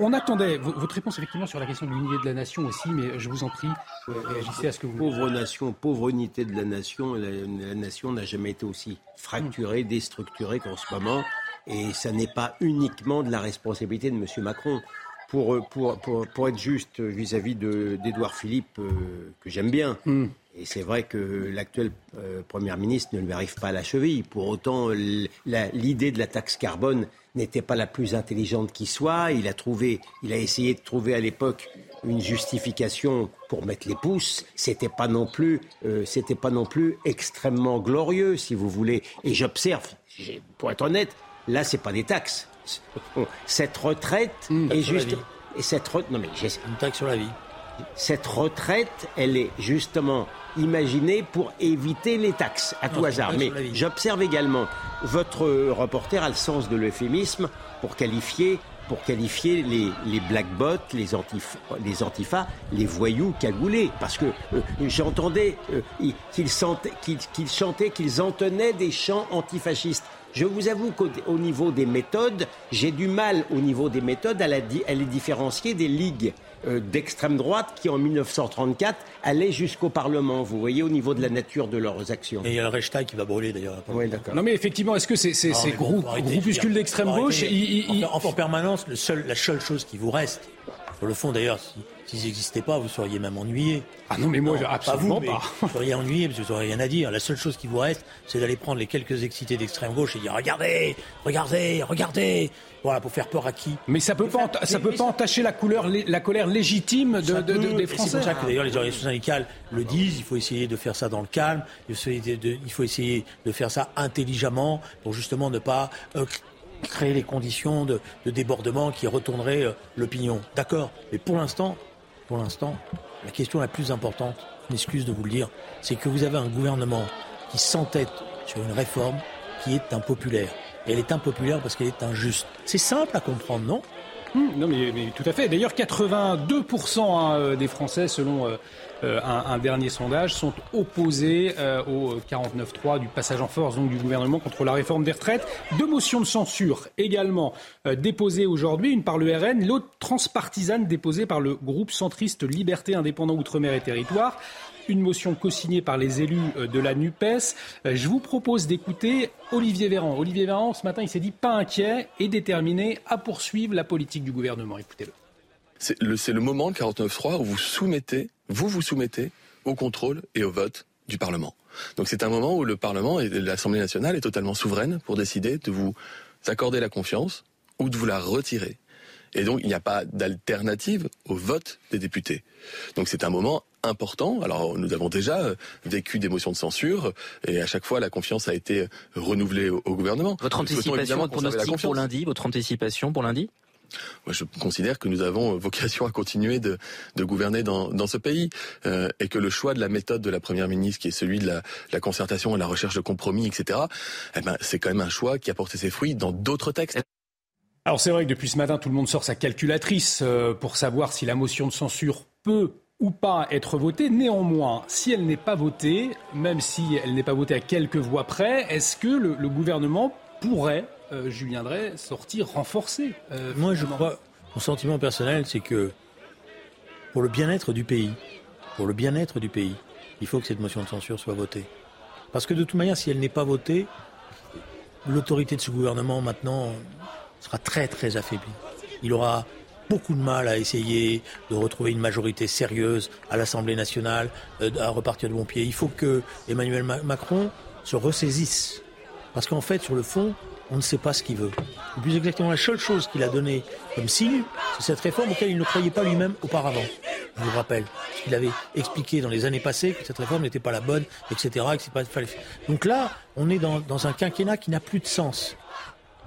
On, attendait votre réponse effectivement sur la question de l'unité de la nation aussi, mais je vous en prie, réagissez à ce que vous. Pauvre nation, pauvre unité de la nation. La, nation n'a jamais été aussi fracturée, déstructurée qu'en ce moment. Et ça n'est pas uniquement de la responsabilité de M. Macron. Pour, pour, pour, pour, être juste vis-à-vis d'Edouard Philippe, que j'aime bien, hmm. Et c'est vrai que l'actuelle euh, Première ministre ne lui arrive pas à la cheville. Pour autant, l'idée de la taxe carbone n'était pas la plus intelligente qui soit. Il a, trouvé, il a essayé de trouver à l'époque une justification pour mettre les pouces. C'était pas non plus, euh, c'était pas non plus extrêmement glorieux, si vous voulez. Et j'observe, pour être honnête, là, c'est pas des taxes. Cette retraite mmh, est juste. Et cette non mais une taxe sur la vie. Cette retraite, elle est justement imaginée pour éviter les taxes à tout hasard. Mais j'observe également votre reporter a le sens de l'euphémisme pour qualifier pour qualifier les, les black bots, les, antif, les antifas, les voyous cagoulés. Parce que euh, j'entendais euh, qu'ils qu'ils chantaient, qu'ils entonnaient des chants antifascistes. Je vous avoue qu'au niveau des méthodes, j'ai du mal au niveau des méthodes à, la, à les différencier des ligues euh, d'extrême droite qui, en 1934, allaient jusqu'au Parlement. Vous voyez, au niveau de la nature de leurs actions. Et il y a le Reichstag qui va brûler d'ailleurs. Oui, d'accord. Non, mais effectivement, est-ce que ces, ces, ces groupuscules d'extrême gauche, en, en, permanence, le seul, la seule chose qui vous reste, sur le fond d'ailleurs, si, S'ils n'existaient pas, vous seriez même ennuyé. Ah non, mais moi, absolument pas. Vous, seriez ennuyé parce que vous n'aurez rien à dire. La seule chose qui vous reste, c'est d'aller prendre les quelques excités d'extrême gauche et dire regardez, regardez, regardez. Voilà, pour faire peur à qui? Mais ça peut pas, ça peut pas entacher la couleur, la colère légitime de, des Français. C'est pour ça que d'ailleurs les organisations syndicales le disent. Il faut essayer de faire ça dans le calme. Il faut essayer de, faire ça intelligemment pour justement ne pas euh, créer les conditions de, débordement qui retourneraient euh, l'opinion. D'accord? Mais pour l'instant, pour l'instant, la question la plus importante, une excuse de vous le dire, c'est que vous avez un gouvernement qui s'entête sur une réforme qui est impopulaire. Et elle est impopulaire parce qu'elle est injuste. C'est simple à comprendre, non? Non, mais, tout à fait. D'ailleurs, 82% hein, euh, des Français, selon euh, euh, un, dernier sondage, sont opposés au 49-3 du passage en force donc, du gouvernement contre la réforme des retraites. Deux motions de censure également déposées aujourd'hui, une par le RN, l'autre transpartisane déposée par le groupe centriste Liberté Indépendant Outre-mer et Territoire une motion co-signée par les élus de la NUPES. Je vous propose d'écouter Olivier Véran. Olivier Véran, ce matin, il s'est dit pas inquiet et déterminé à poursuivre la politique du gouvernement. Écoutez-le. C'est le, le, moment, le 49.3, où vous soumettez vous vous soumettez au contrôle et au vote du Parlement. Donc c'est un moment où le Parlement et l'Assemblée nationale est totalement souveraine pour décider de vous accorder la confiance ou de vous la retirer. Et donc il n'y a pas d'alternative au vote des députés. Donc c'est un moment important. Alors nous avons déjà vécu des motions de censure et à chaque fois la confiance a été renouvelée au, gouvernement. Votre anticipation pour lundi, votre anticipation pour lundi? Moi, je considère que nous avons vocation à continuer de, gouverner dans, ce pays euh, et que le choix de la méthode de la première ministre, qui est celui de la, concertation et la recherche de compromis, etc., eh ben, c'est quand même un choix qui a porté ses fruits dans d'autres textes. Alors c'est vrai que depuis ce matin, tout le monde sort sa calculatrice euh, pour savoir si la motion de censure peut ou pas être votée. Néanmoins, si elle n'est pas votée, même si elle n'est pas votée à quelques voix près, est-ce que le gouvernement pourrait euh, Julien Drey sortir renforcé. Euh, Moi, je crois, mon sentiment personnel, c'est que pour le bien-être du pays, pour le bien-être du pays, il faut que cette motion de censure soit votée. Parce que de toute manière, si elle n'est pas votée, l'autorité de ce gouvernement maintenant sera très très affaiblie. Il aura beaucoup de mal à essayer de retrouver une majorité sérieuse à l'Assemblée nationale, euh, à repartir de bon pied. Il faut que Emmanuel Macron se ressaisisse. Parce qu'en fait, sur le fond, on ne sait pas ce qu'il veut. Et plus exactement, la seule chose qu'il a donnée comme signe, c'est cette réforme auquel il ne croyait pas lui-même auparavant. Je vous rappelle, qu'il avait expliqué dans les années passées que cette réforme n'était pas la bonne, etc. fallait... Donc là, on est dans un quinquennat qui n'a plus de sens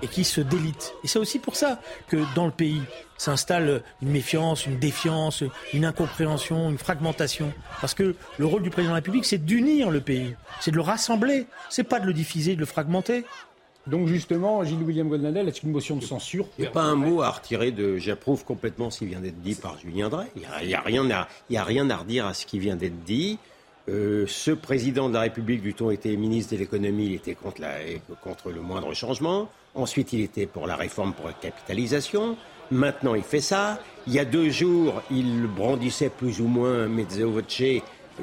et qui se délite. Et c'est aussi pour ça que dans le pays s'installe une méfiance, une défiance, une incompréhension, une fragmentation. Parce que le rôle du président de la République, c'est d'unir le pays, c'est de le rassembler, c'est pas de le diviser, de le fragmenter. Donc justement, Gilles-William Goldnadel, est-ce qu'une motion de censure Il n'y a pas un mot à retirer de... J'approuve complètement ce qui vient d'être dit par Julien Drey. Il n'y a, rien à, a rien à redire à ce qui vient d'être dit. Euh, ce président de la République, du temps, était ministre de l'économie, il était contre, la, contre le moindre changement. Ensuite, il était pour la réforme pour la capitalisation. Maintenant, il fait ça. Il y a deux jours, il brandissait plus ou moins mezzo voce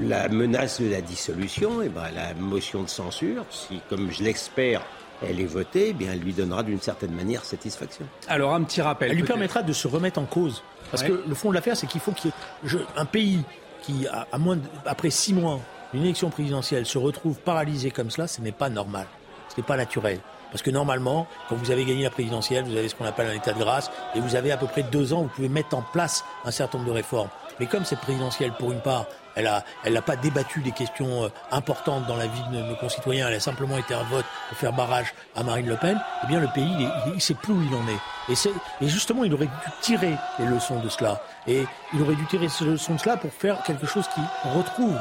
la menace de la dissolution. Et ben, la motion de censure, si, comme je l'espère, elle est votée, eh bien, elle lui donnera d'une certaine manière satisfaction. Alors, un petit rappel. Elle lui permettra de se remettre en cause. Parce que le fond de l'affaire, c'est qu'il faut qu'il y ait un pays qui, à moins après six mois une élection présidentielle se retrouve paralysée comme cela, ce n'est pas normal. Ce n'est pas naturel. Parce que normalement, quand vous avez gagné la présidentielle, vous avez ce qu'on appelle un état de grâce, et vous avez à peu près deux ans, vous pouvez mettre en place un certain nombre de réformes. Mais comme cette présidentielle, pour une part, elle n'a elle pas débattu des questions euh, importantes dans la vie de nos concitoyens, elle a simplement été un vote pour faire barrage à Marine Le Pen, eh bien le pays, il ne sait plus où il en est. Et, et justement, il aurait dû tirer les leçons de cela. Et il aurait dû tirer ces leçons de cela pour faire quelque chose qui retrouve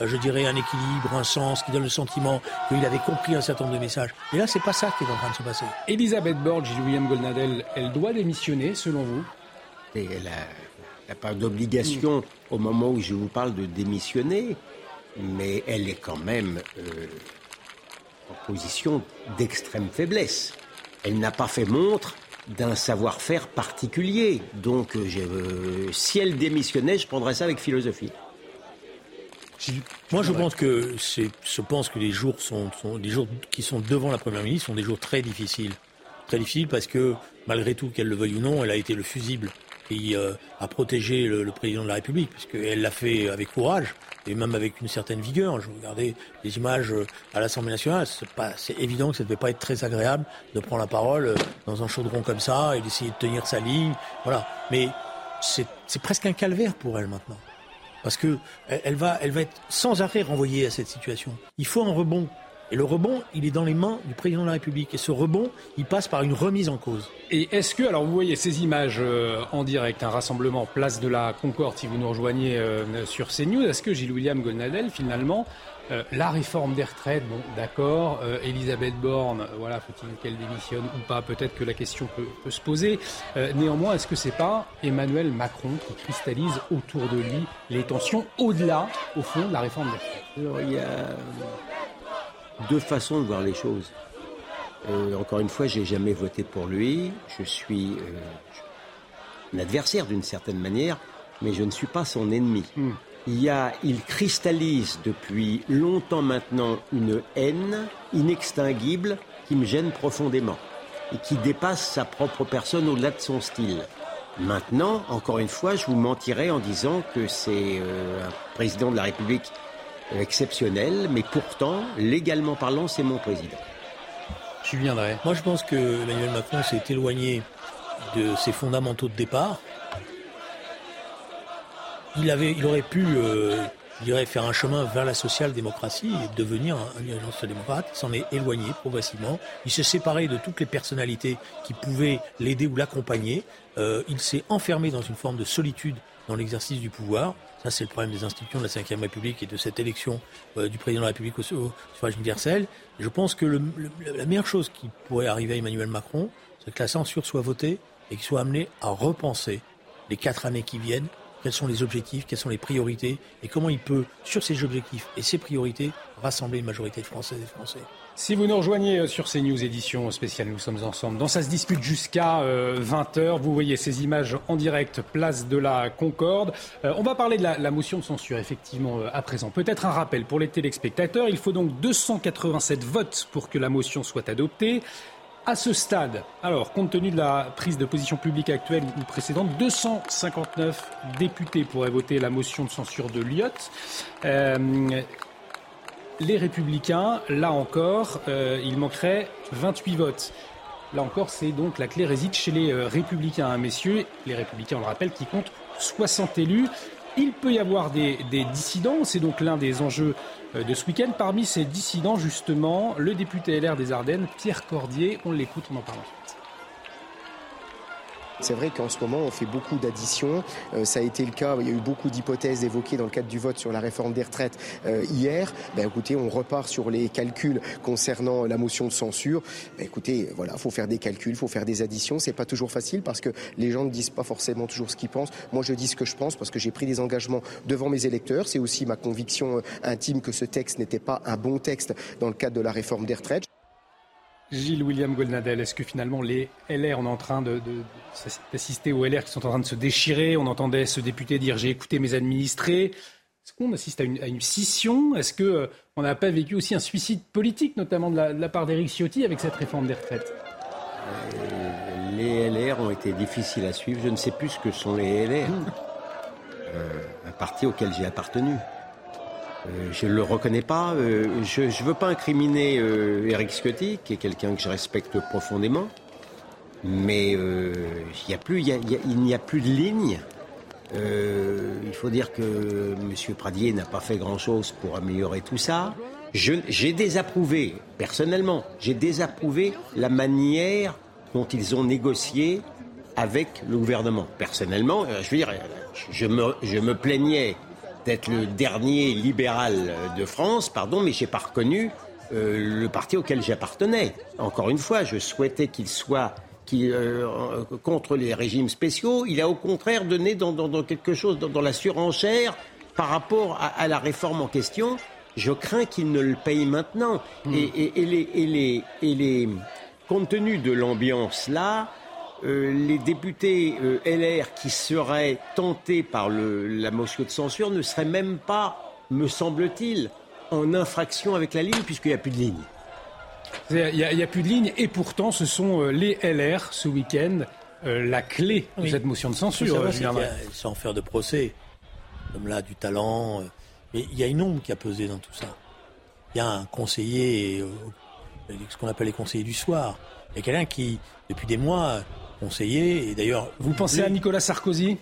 je dirais, un équilibre, un sens, qui donne le sentiment qu'il avait compris un certain nombre de messages. Et là, c'est pas ça qui est en train de se passer. Elisabeth Borge et William Goldnadel, elle doit démissionner, selon vous? Et Elle n'a pas d'obligation au moment où je vous parle de démissionner, mais elle est quand même euh, en position d'extrême faiblesse. Elle n'a pas fait montre d'un savoir-faire particulier. Donc, euh, si elle démissionnait, je prendrais ça avec philosophie. Moi, je pense que je pense que les jours sont, les jours qui sont devant la première ministre sont des jours très difficiles, très difficiles parce que malgré tout, qu'elle le veuille ou non, elle a été le fusible qui euh, a protégé le, président de la République, puisqu'elle l'a fait avec courage et même avec une certaine vigueur. Je regardais les images euh, à l'Assemblée nationale, c'est évident que ça ne devait pas être très agréable de prendre la parole euh, dans un chaudron comme ça et d'essayer de tenir sa ligne. Voilà. Mais c'est presque un calvaire pour elle maintenant parce que elle va, elle va être sans arrêt renvoyée à cette situation. Il faut un rebond. Et le rebond, il est dans les mains du président de la République. Et ce rebond, il passe par une remise en cause. Et est-ce que, alors vous voyez ces images euh, en direct, un rassemblement place de la Concorde, si vous nous rejoignez euh, sur CNews, est-ce que Gilles William Golnadel, finalement, euh, la réforme des retraites, bon, d'accord. Euh, Elisabeth Borne, euh, voilà, faut-il qu'elle démissionne ou pas Peut-être que la question peut, se poser. néanmoins, est-ce que c'est pas Emmanuel Macron qui cristallise autour de lui les tensions au-delà, au fond, de la réforme des retraites? Alors, il y a deux façons de voir les choses. encore une fois, j'ai jamais voté pour lui. Je suis un adversaire d'une certaine manière, mais je ne suis pas son ennemi. Hmm il, y a, il cristallise depuis longtemps maintenant une haine inextinguible qui me gêne profondément et qui dépasse sa propre personne au-delà de son style. Maintenant, encore une fois, je vous mentirais en disant que c'est euh, un président de la République exceptionnel, mais pourtant, légalement parlant, c'est mon président. Je viendrai. Moi, je pense que Emmanuel Macron s'est éloigné de ses fondamentaux de départ, il, aurait pu euh, faire un chemin vers la social-démocratie et devenir un, social-démocrate. Il s'en est éloigné progressivement. Il s'est séparé de toutes les personnalités qui pouvaient l'aider ou l'accompagner. Euh, il s'est enfermé dans une forme de solitude dans l'exercice du pouvoir. Ça, c'est le problème des institutions de la Ve République et de cette élection euh, du président de la République au, suffrage universel. Je pense que la meilleure chose qui pourrait arriver à Emmanuel Macron, c'est que la censure soit votée et qu'il soit amené à repenser les quatre années qui viennent quels sont les objectifs, quelles sont les priorités, et comment il peut, sur ces objectifs et ces priorités, rassembler une majorité de Françaises et Français. Si vous nous rejoignez euh, sur ces news éditions spéciales, nous sommes ensemble. Dans Ça se dispute jusqu'à 20h, euh, vous voyez ces images en direct, place de la Concorde. Euh, on va parler de la, motion de censure, effectivement, à présent. Peut-être un rappel pour les téléspectateurs. Il faut donc 287 votes pour que la motion soit adoptée. À ce stade, alors, compte tenu de la prise de position publique actuelle ou précédente, 259 députés pourraient voter la motion de censure de Lyotte. Euh, les Républicains, là encore, euh, il manquerait 28 votes. Là encore, c'est donc la clé réside chez les euh, Républicains, hein, messieurs. Les Républicains, on le rappelle, qui comptent 60 élus. Il peut y avoir des, dissidents, c'est donc l'un des enjeux euh, de ce week-end. Parmi ces dissidents, justement, le député LR des Ardennes, Pierre Cordier. On l'écoute, on en parle ensuite. C'est vrai qu'en ce moment, on fait beaucoup d'additions. Euh, ça a été le cas, il y a eu beaucoup d'hypothèses évoquées dans le cadre du vote sur la réforme des retraites euh, hier. Ben, écoutez, on repart sur les calculs concernant la motion de censure. Ben, écoutez, voilà, faut faire des calculs, faut faire des additions. C'est pas toujours facile parce que les gens ne disent pas forcément toujours ce qu'ils pensent. Moi, je dis ce que je pense parce que j'ai pris des engagements devant mes électeurs. C'est aussi ma conviction intime que ce texte n'était pas un bon texte dans le cadre de la réforme des retraites. Gilles William Goldnadel, est-ce que finalement les LR, on est en train d'assister aux LR qui sont en train de se déchirer? On entendait ce député dire j'ai écouté mes administrés. Est-ce qu'on assiste à une, scission? Est-ce qu'on euh, n'a pas vécu aussi un suicide politique, notamment de la, part d'Éric Ciotti avec cette réforme des retraites? Euh, Les LR ont été difficiles à suivre. Je ne sais plus ce que sont les LR. Euh, un parti auquel j'ai appartenu. Euh, je ne le reconnais pas. Euh, je ne veux pas incriminer euh, Eric Scotty, qui est quelqu'un que je respecte profondément. Mais il n'y a, plus, de ligne. il faut dire que M. Pradier n'a pas fait grand-chose pour améliorer tout ça. J'ai désapprouvé, personnellement, j'ai désapprouvé la manière dont ils ont négocié avec le gouvernement. Personnellement, je veux dire, je me plaignais d'être le dernier libéral de France, pardon, mais j'ai pas reconnu euh, le parti auquel j'appartenais. Encore une fois, je souhaitais qu'il soit euh, contre les régimes spéciaux. Il a au contraire donné dans, quelque chose, dans, la surenchère par rapport à, la réforme en question. Je crains qu'il ne le paye maintenant. Hmm. Et, les, et, les, et les, compte tenu de l'ambiance là, euh, les députés euh, LR qui seraient tentés par la motion de censure ne seraient même pas, me semble-t-il, en infraction avec la ligne, puisqu'il n'y a plus de ligne. Il n'y a, plus de ligne, et pourtant, ce sont euh, les LR, ce week-end, la clé de cette motion de censure. sans faire de procès, comme là, du talent. mais il y a une ombre qui a pesé dans tout ça. Il y a un conseiller, ce qu'on appelle les conseillers du soir. Il y a quelqu'un qui, depuis des mois, conseiller. Et d'ailleurs, vous pensez à Nicolas Sarkozy?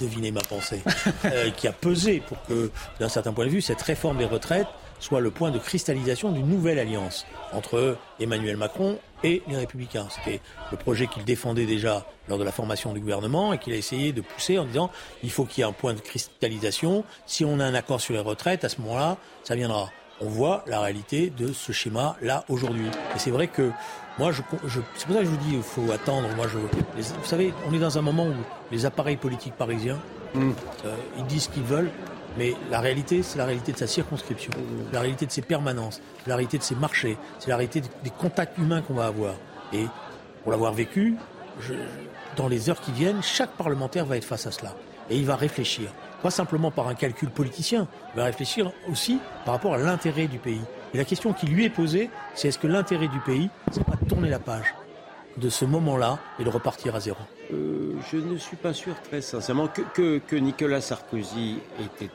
Devinez ma pensée, euh, qui a pesé pour que, d'un certain point de vue, cette réforme des retraites soit le point de cristallisation d'une nouvelle alliance entre Emmanuel Macron et les Républicains. C'était le projet qu'il défendait déjà lors de la formation du gouvernement et qu'il a essayé de pousser en disant il faut qu'il y ait un point de cristallisation. Si on a un accord sur les retraites, à ce moment-là, ça viendra. On voit la réalité de ce schéma-là aujourd'hui. Et c'est vrai que moi, je, c'est pour ça que je vous dis, il faut attendre. Moi, je, vous savez, on est dans un moment où les appareils politiques parisiens, mm. euh, ils disent ce qu'ils veulent, mais la réalité, c'est la réalité de sa circonscription, la réalité de ses permanences, la réalité de ses marchés, c'est la réalité des contacts humains qu'on va avoir. Et pour l'avoir vécu, je, dans les heures qui viennent, chaque parlementaire va être face à cela. Et il va réfléchir, pas simplement par un calcul politicien, il va réfléchir aussi par rapport à l'intérêt du pays. Et la question qui lui est posée, c'est est-ce que l'intérêt du pays, c'est pas de tourner la page de ce moment-là et de repartir à zéro? Euh, Je ne suis pas sûr, très sincèrement, que, que, Nicolas Sarkozy était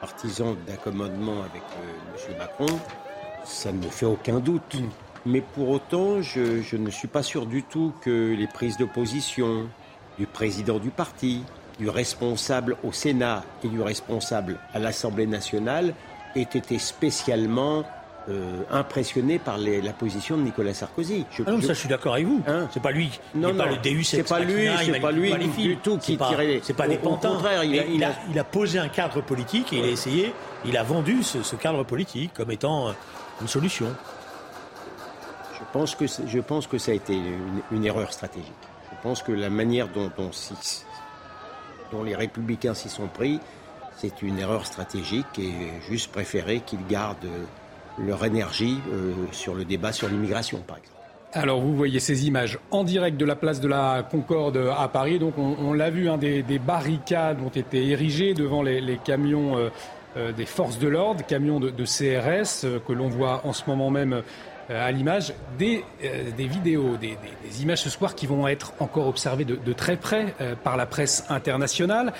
partisan d'accommodement avec euh, M. Macron. Ça ne me fait aucun doute. Mais pour autant, je, je ne suis pas sûr du tout que les prises d'opposition du président du parti, du responsable au Sénat et du responsable à l'Assemblée nationale ait été spécialement euh, impressionné par la position de Nicolas Sarkozy. Je, ah non, ça je suis d'accord avec vous. Hein c'est pas lui. Non, non, pas le DU, c'est pas lui, c'est pas lui du tout qui tirait. C'est pas des pantins. Au contraire, il a, il, a, il a, posé un cadre politique et il a essayé, il a vendu ce, ce cadre politique comme étant euh, une solution. Je pense que je pense que ça a été une, une erreur stratégique. Je pense que la manière dont, dont, dont les républicains s'y sont pris, c'est une erreur stratégique et juste préféré qu'ils gardent leur énergie euh, sur le débat sur l'immigration, par exemple. Alors vous voyez ces images en direct de la place de la Concorde à Paris. Donc on, l'a vu, hein, des, barricades ont été érigées devant les, camions euh, euh, des forces de l'ordre, camions de, CRS que l'on voit en ce moment même à l'image des, euh, vidéos, des, des, images ce soir qui vont être encore observées de, de très près euh, par la presse internationale.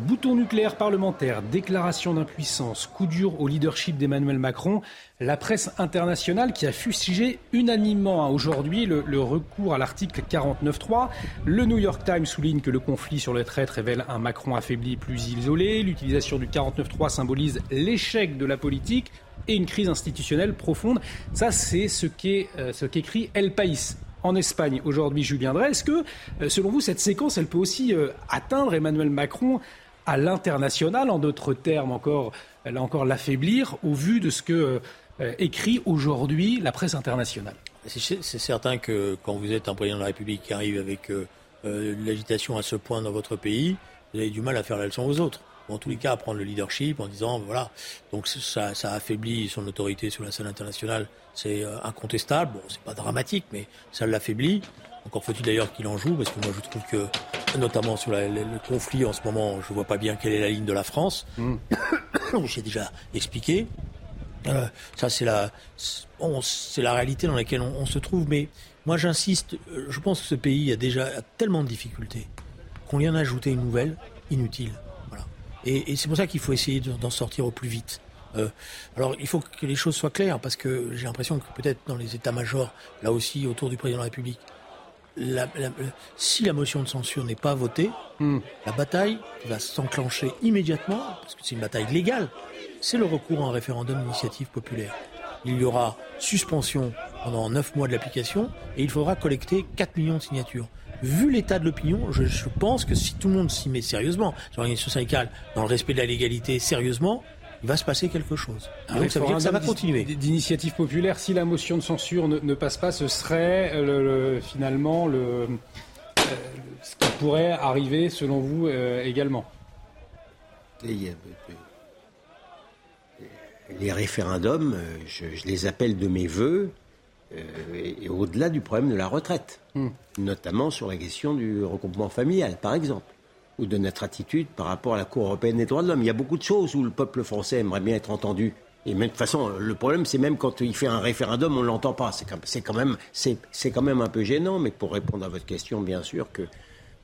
bouton nucléaire parlementaire, déclaration d'impuissance, coup dur au leadership d'Emmanuel Macron. La presse internationale qui a fustigé unanimement hein, aujourd'hui le, recours à l'article 49.3. Le New York Times souligne que le conflit sur les traites révèle un Macron affaibli plus isolé. L'utilisation du 49.3 symbolise l'échec de la politique et une crise institutionnelle profonde. Ça, c'est ce euh, qu'écrit El País en Espagne aujourd'hui, Julien Drey. Est-ce que, euh, selon vous, cette séquence, elle peut aussi euh, atteindre Emmanuel Macron à l'international, en d'autres termes encore, encore l'affaiblir au vu de ce que écrit aujourd'hui la presse internationale C'est certain que quand vous êtes un président de la République qui arrive avec l'agitation à ce point dans votre pays, vous avez du mal à faire la leçon aux autres en tous les cas, à prendre le leadership en disant voilà. Donc ça, ça affaiblit son autorité sur la scène internationale, c'est euh, incontestable. Bon, c'est pas dramatique, mais ça l'affaiblit. Encore faut-il d'ailleurs qu'il en joue, parce que moi je trouve que, notamment sur le conflit en ce moment, je vois pas bien quelle est la ligne de la France. Mm. J'ai déjà expliqué. Euh, ça c'est la, c'est la réalité dans laquelle on, se trouve. Mais moi j'insiste, je pense que ce pays a déjà tellement de difficultés qu'on lui en a ajouté une nouvelle inutile. Et, c'est pour ça qu'il faut essayer d'en sortir au plus vite. Euh, alors, il faut que les choses soient claires, parce que j'ai l'impression que peut-être dans les états-majors, là aussi, autour du président de la République, si la motion de censure n'est pas votée, hmm. la bataille va s'enclencher immédiatement, parce que c'est une bataille légale, c'est le recours à un référendum d'initiative populaire. Il y aura suspension pendant 9 mois de l'application et il faudra collecter 4 millions de signatures. Vu l'état de l'opinion, je, pense que si tout le monde s'y met sérieusement, sur l'organisation syndicale, dans le respect de la légalité, sérieusement, va se passer quelque chose. Ah Donc ça veut dire que ça va continuer. D'initiative populaire, si la motion de censure ne, passe pas, ce serait le, finalement le, euh, ce qui pourrait arriver selon vous euh, également. les référendums, euh, je, les appelle de mes voeux, et, au-delà du problème de la retraite, hmm. notamment sur la question du regroupement familial, par exemple ou de notre attitude par rapport à la Cour européenne des droits de l'homme. Il y a beaucoup de choses où le peuple français aimerait bien être entendu. Et de toute façon, le problème, c'est même quand il fait un référendum, on ne l'entend pas. C'est quand, même, quand même un peu gênant. Mais pour répondre à votre question, bien sûr que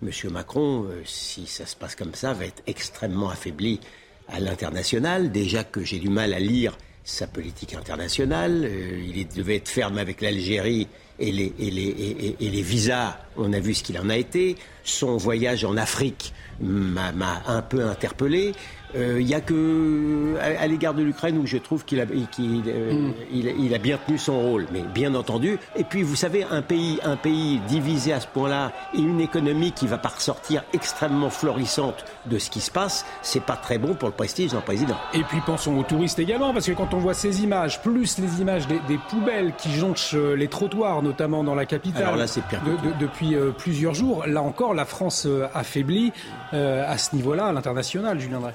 M. Macron, euh, si ça se passe comme ça, va être extrêmement affaibli à l'international. Déjà que j'ai du mal à lire sa politique internationale. Euh, il devait être ferme avec l'Algérie et les, et, les, et les, visas. On a vu ce qu'il en a été. Son voyage en Afrique m'a un peu interpellé. Il euh, n'y a que à, l'égard de l'Ukraine où je trouve qu'il a, euh, mm. il, a bien tenu son rôle, mais bien entendu. Et puis vous savez, un pays, un pays divisé à ce point-là et une économie qui va pas ressortir extrêmement florissante de ce qui se passe, c'est pas très bon pour le prestige d'un président. Et puis pensons aux touristes également, parce que quand on voit ces images, plus les images des, poubelles qui jonchent euh, les trottoirs, notamment dans la capitale, Alors là, depuis plusieurs jours, là encore, la France affaiblit à ce niveau-là à l'international, Julien Drey.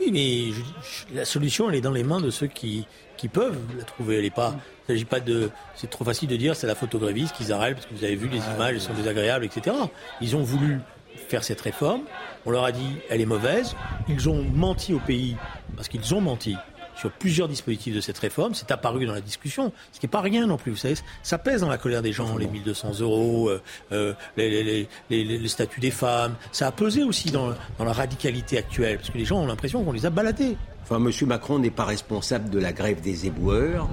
Oui, mais la solution, elle est dans les mains de ceux qui, qui peuvent la trouver. Elle est pas. Il s'agit pas de. C'est trop facile de dire c'est la photograviste qu'ils arrêtent parce que vous avez vu les images, elles sont désagréables, etc. Ils ont voulu faire cette réforme. On leur a dit elle est mauvaise. Ils ont menti au pays parce qu'ils ont menti sur plusieurs dispositifs de cette réforme. C'est apparu dans la discussion, ce qui n'est pas rien non plus. Vous savez, ça pèse dans la colère des gens, les 1200 euros, euh, euh, les, les, statuts des femmes. Ça a pesé aussi dans, dans la radicalité actuelle, parce que les gens ont l'impression qu'on les a baladés. Enfin, M. Macron n'est pas responsable de la grève des éboueurs.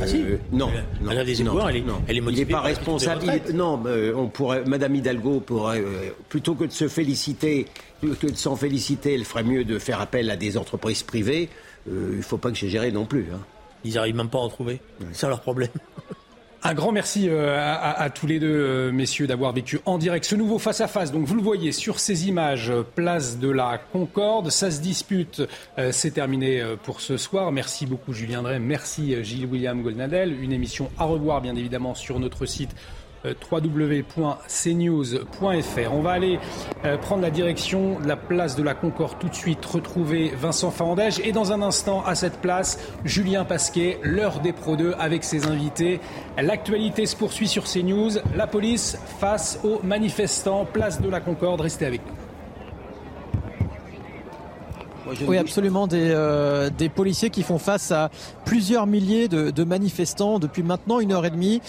Ah si euh, Non, la, grève des éboueurs, elle, est, elle est motivée Il n'est pas responsable. non, on pourrait, Madame Hidalgo pourrait, plutôt que de se féliciter, que de s'en féliciter, elle ferait mieux de faire appel à des entreprises privées euh, il ne faut pas que j'ai géré non plus. Hein. Ils n'arrivent même pas à en trouver. C'est ça leur problème. Un grand merci euh, à, tous les deux, euh, messieurs, d'avoir vécu en direct ce nouveau face-à-face. Donc, vous le voyez sur ces images, place de la Concorde. Ça se dispute. C'est terminé pour ce soir. Merci beaucoup, Julien Drey. Merci, Gilles William Goldnadel. Une émission à revoir, bien évidemment, sur notre site www.cnews.fr. On va aller euh, prendre la direction de la place de la Concorde tout de suite, retrouver Vincent Fandège et dans un instant à cette place, Julien Pasquet, l'heure des Pro 2 avec ses invités. L'actualité se poursuit sur CNews. La police face aux manifestants, place de la Concorde. Restez avec nous. Oui, absolument. Des, euh, des, policiers qui font face à plusieurs milliers de, de manifestants depuis maintenant une heure et demie.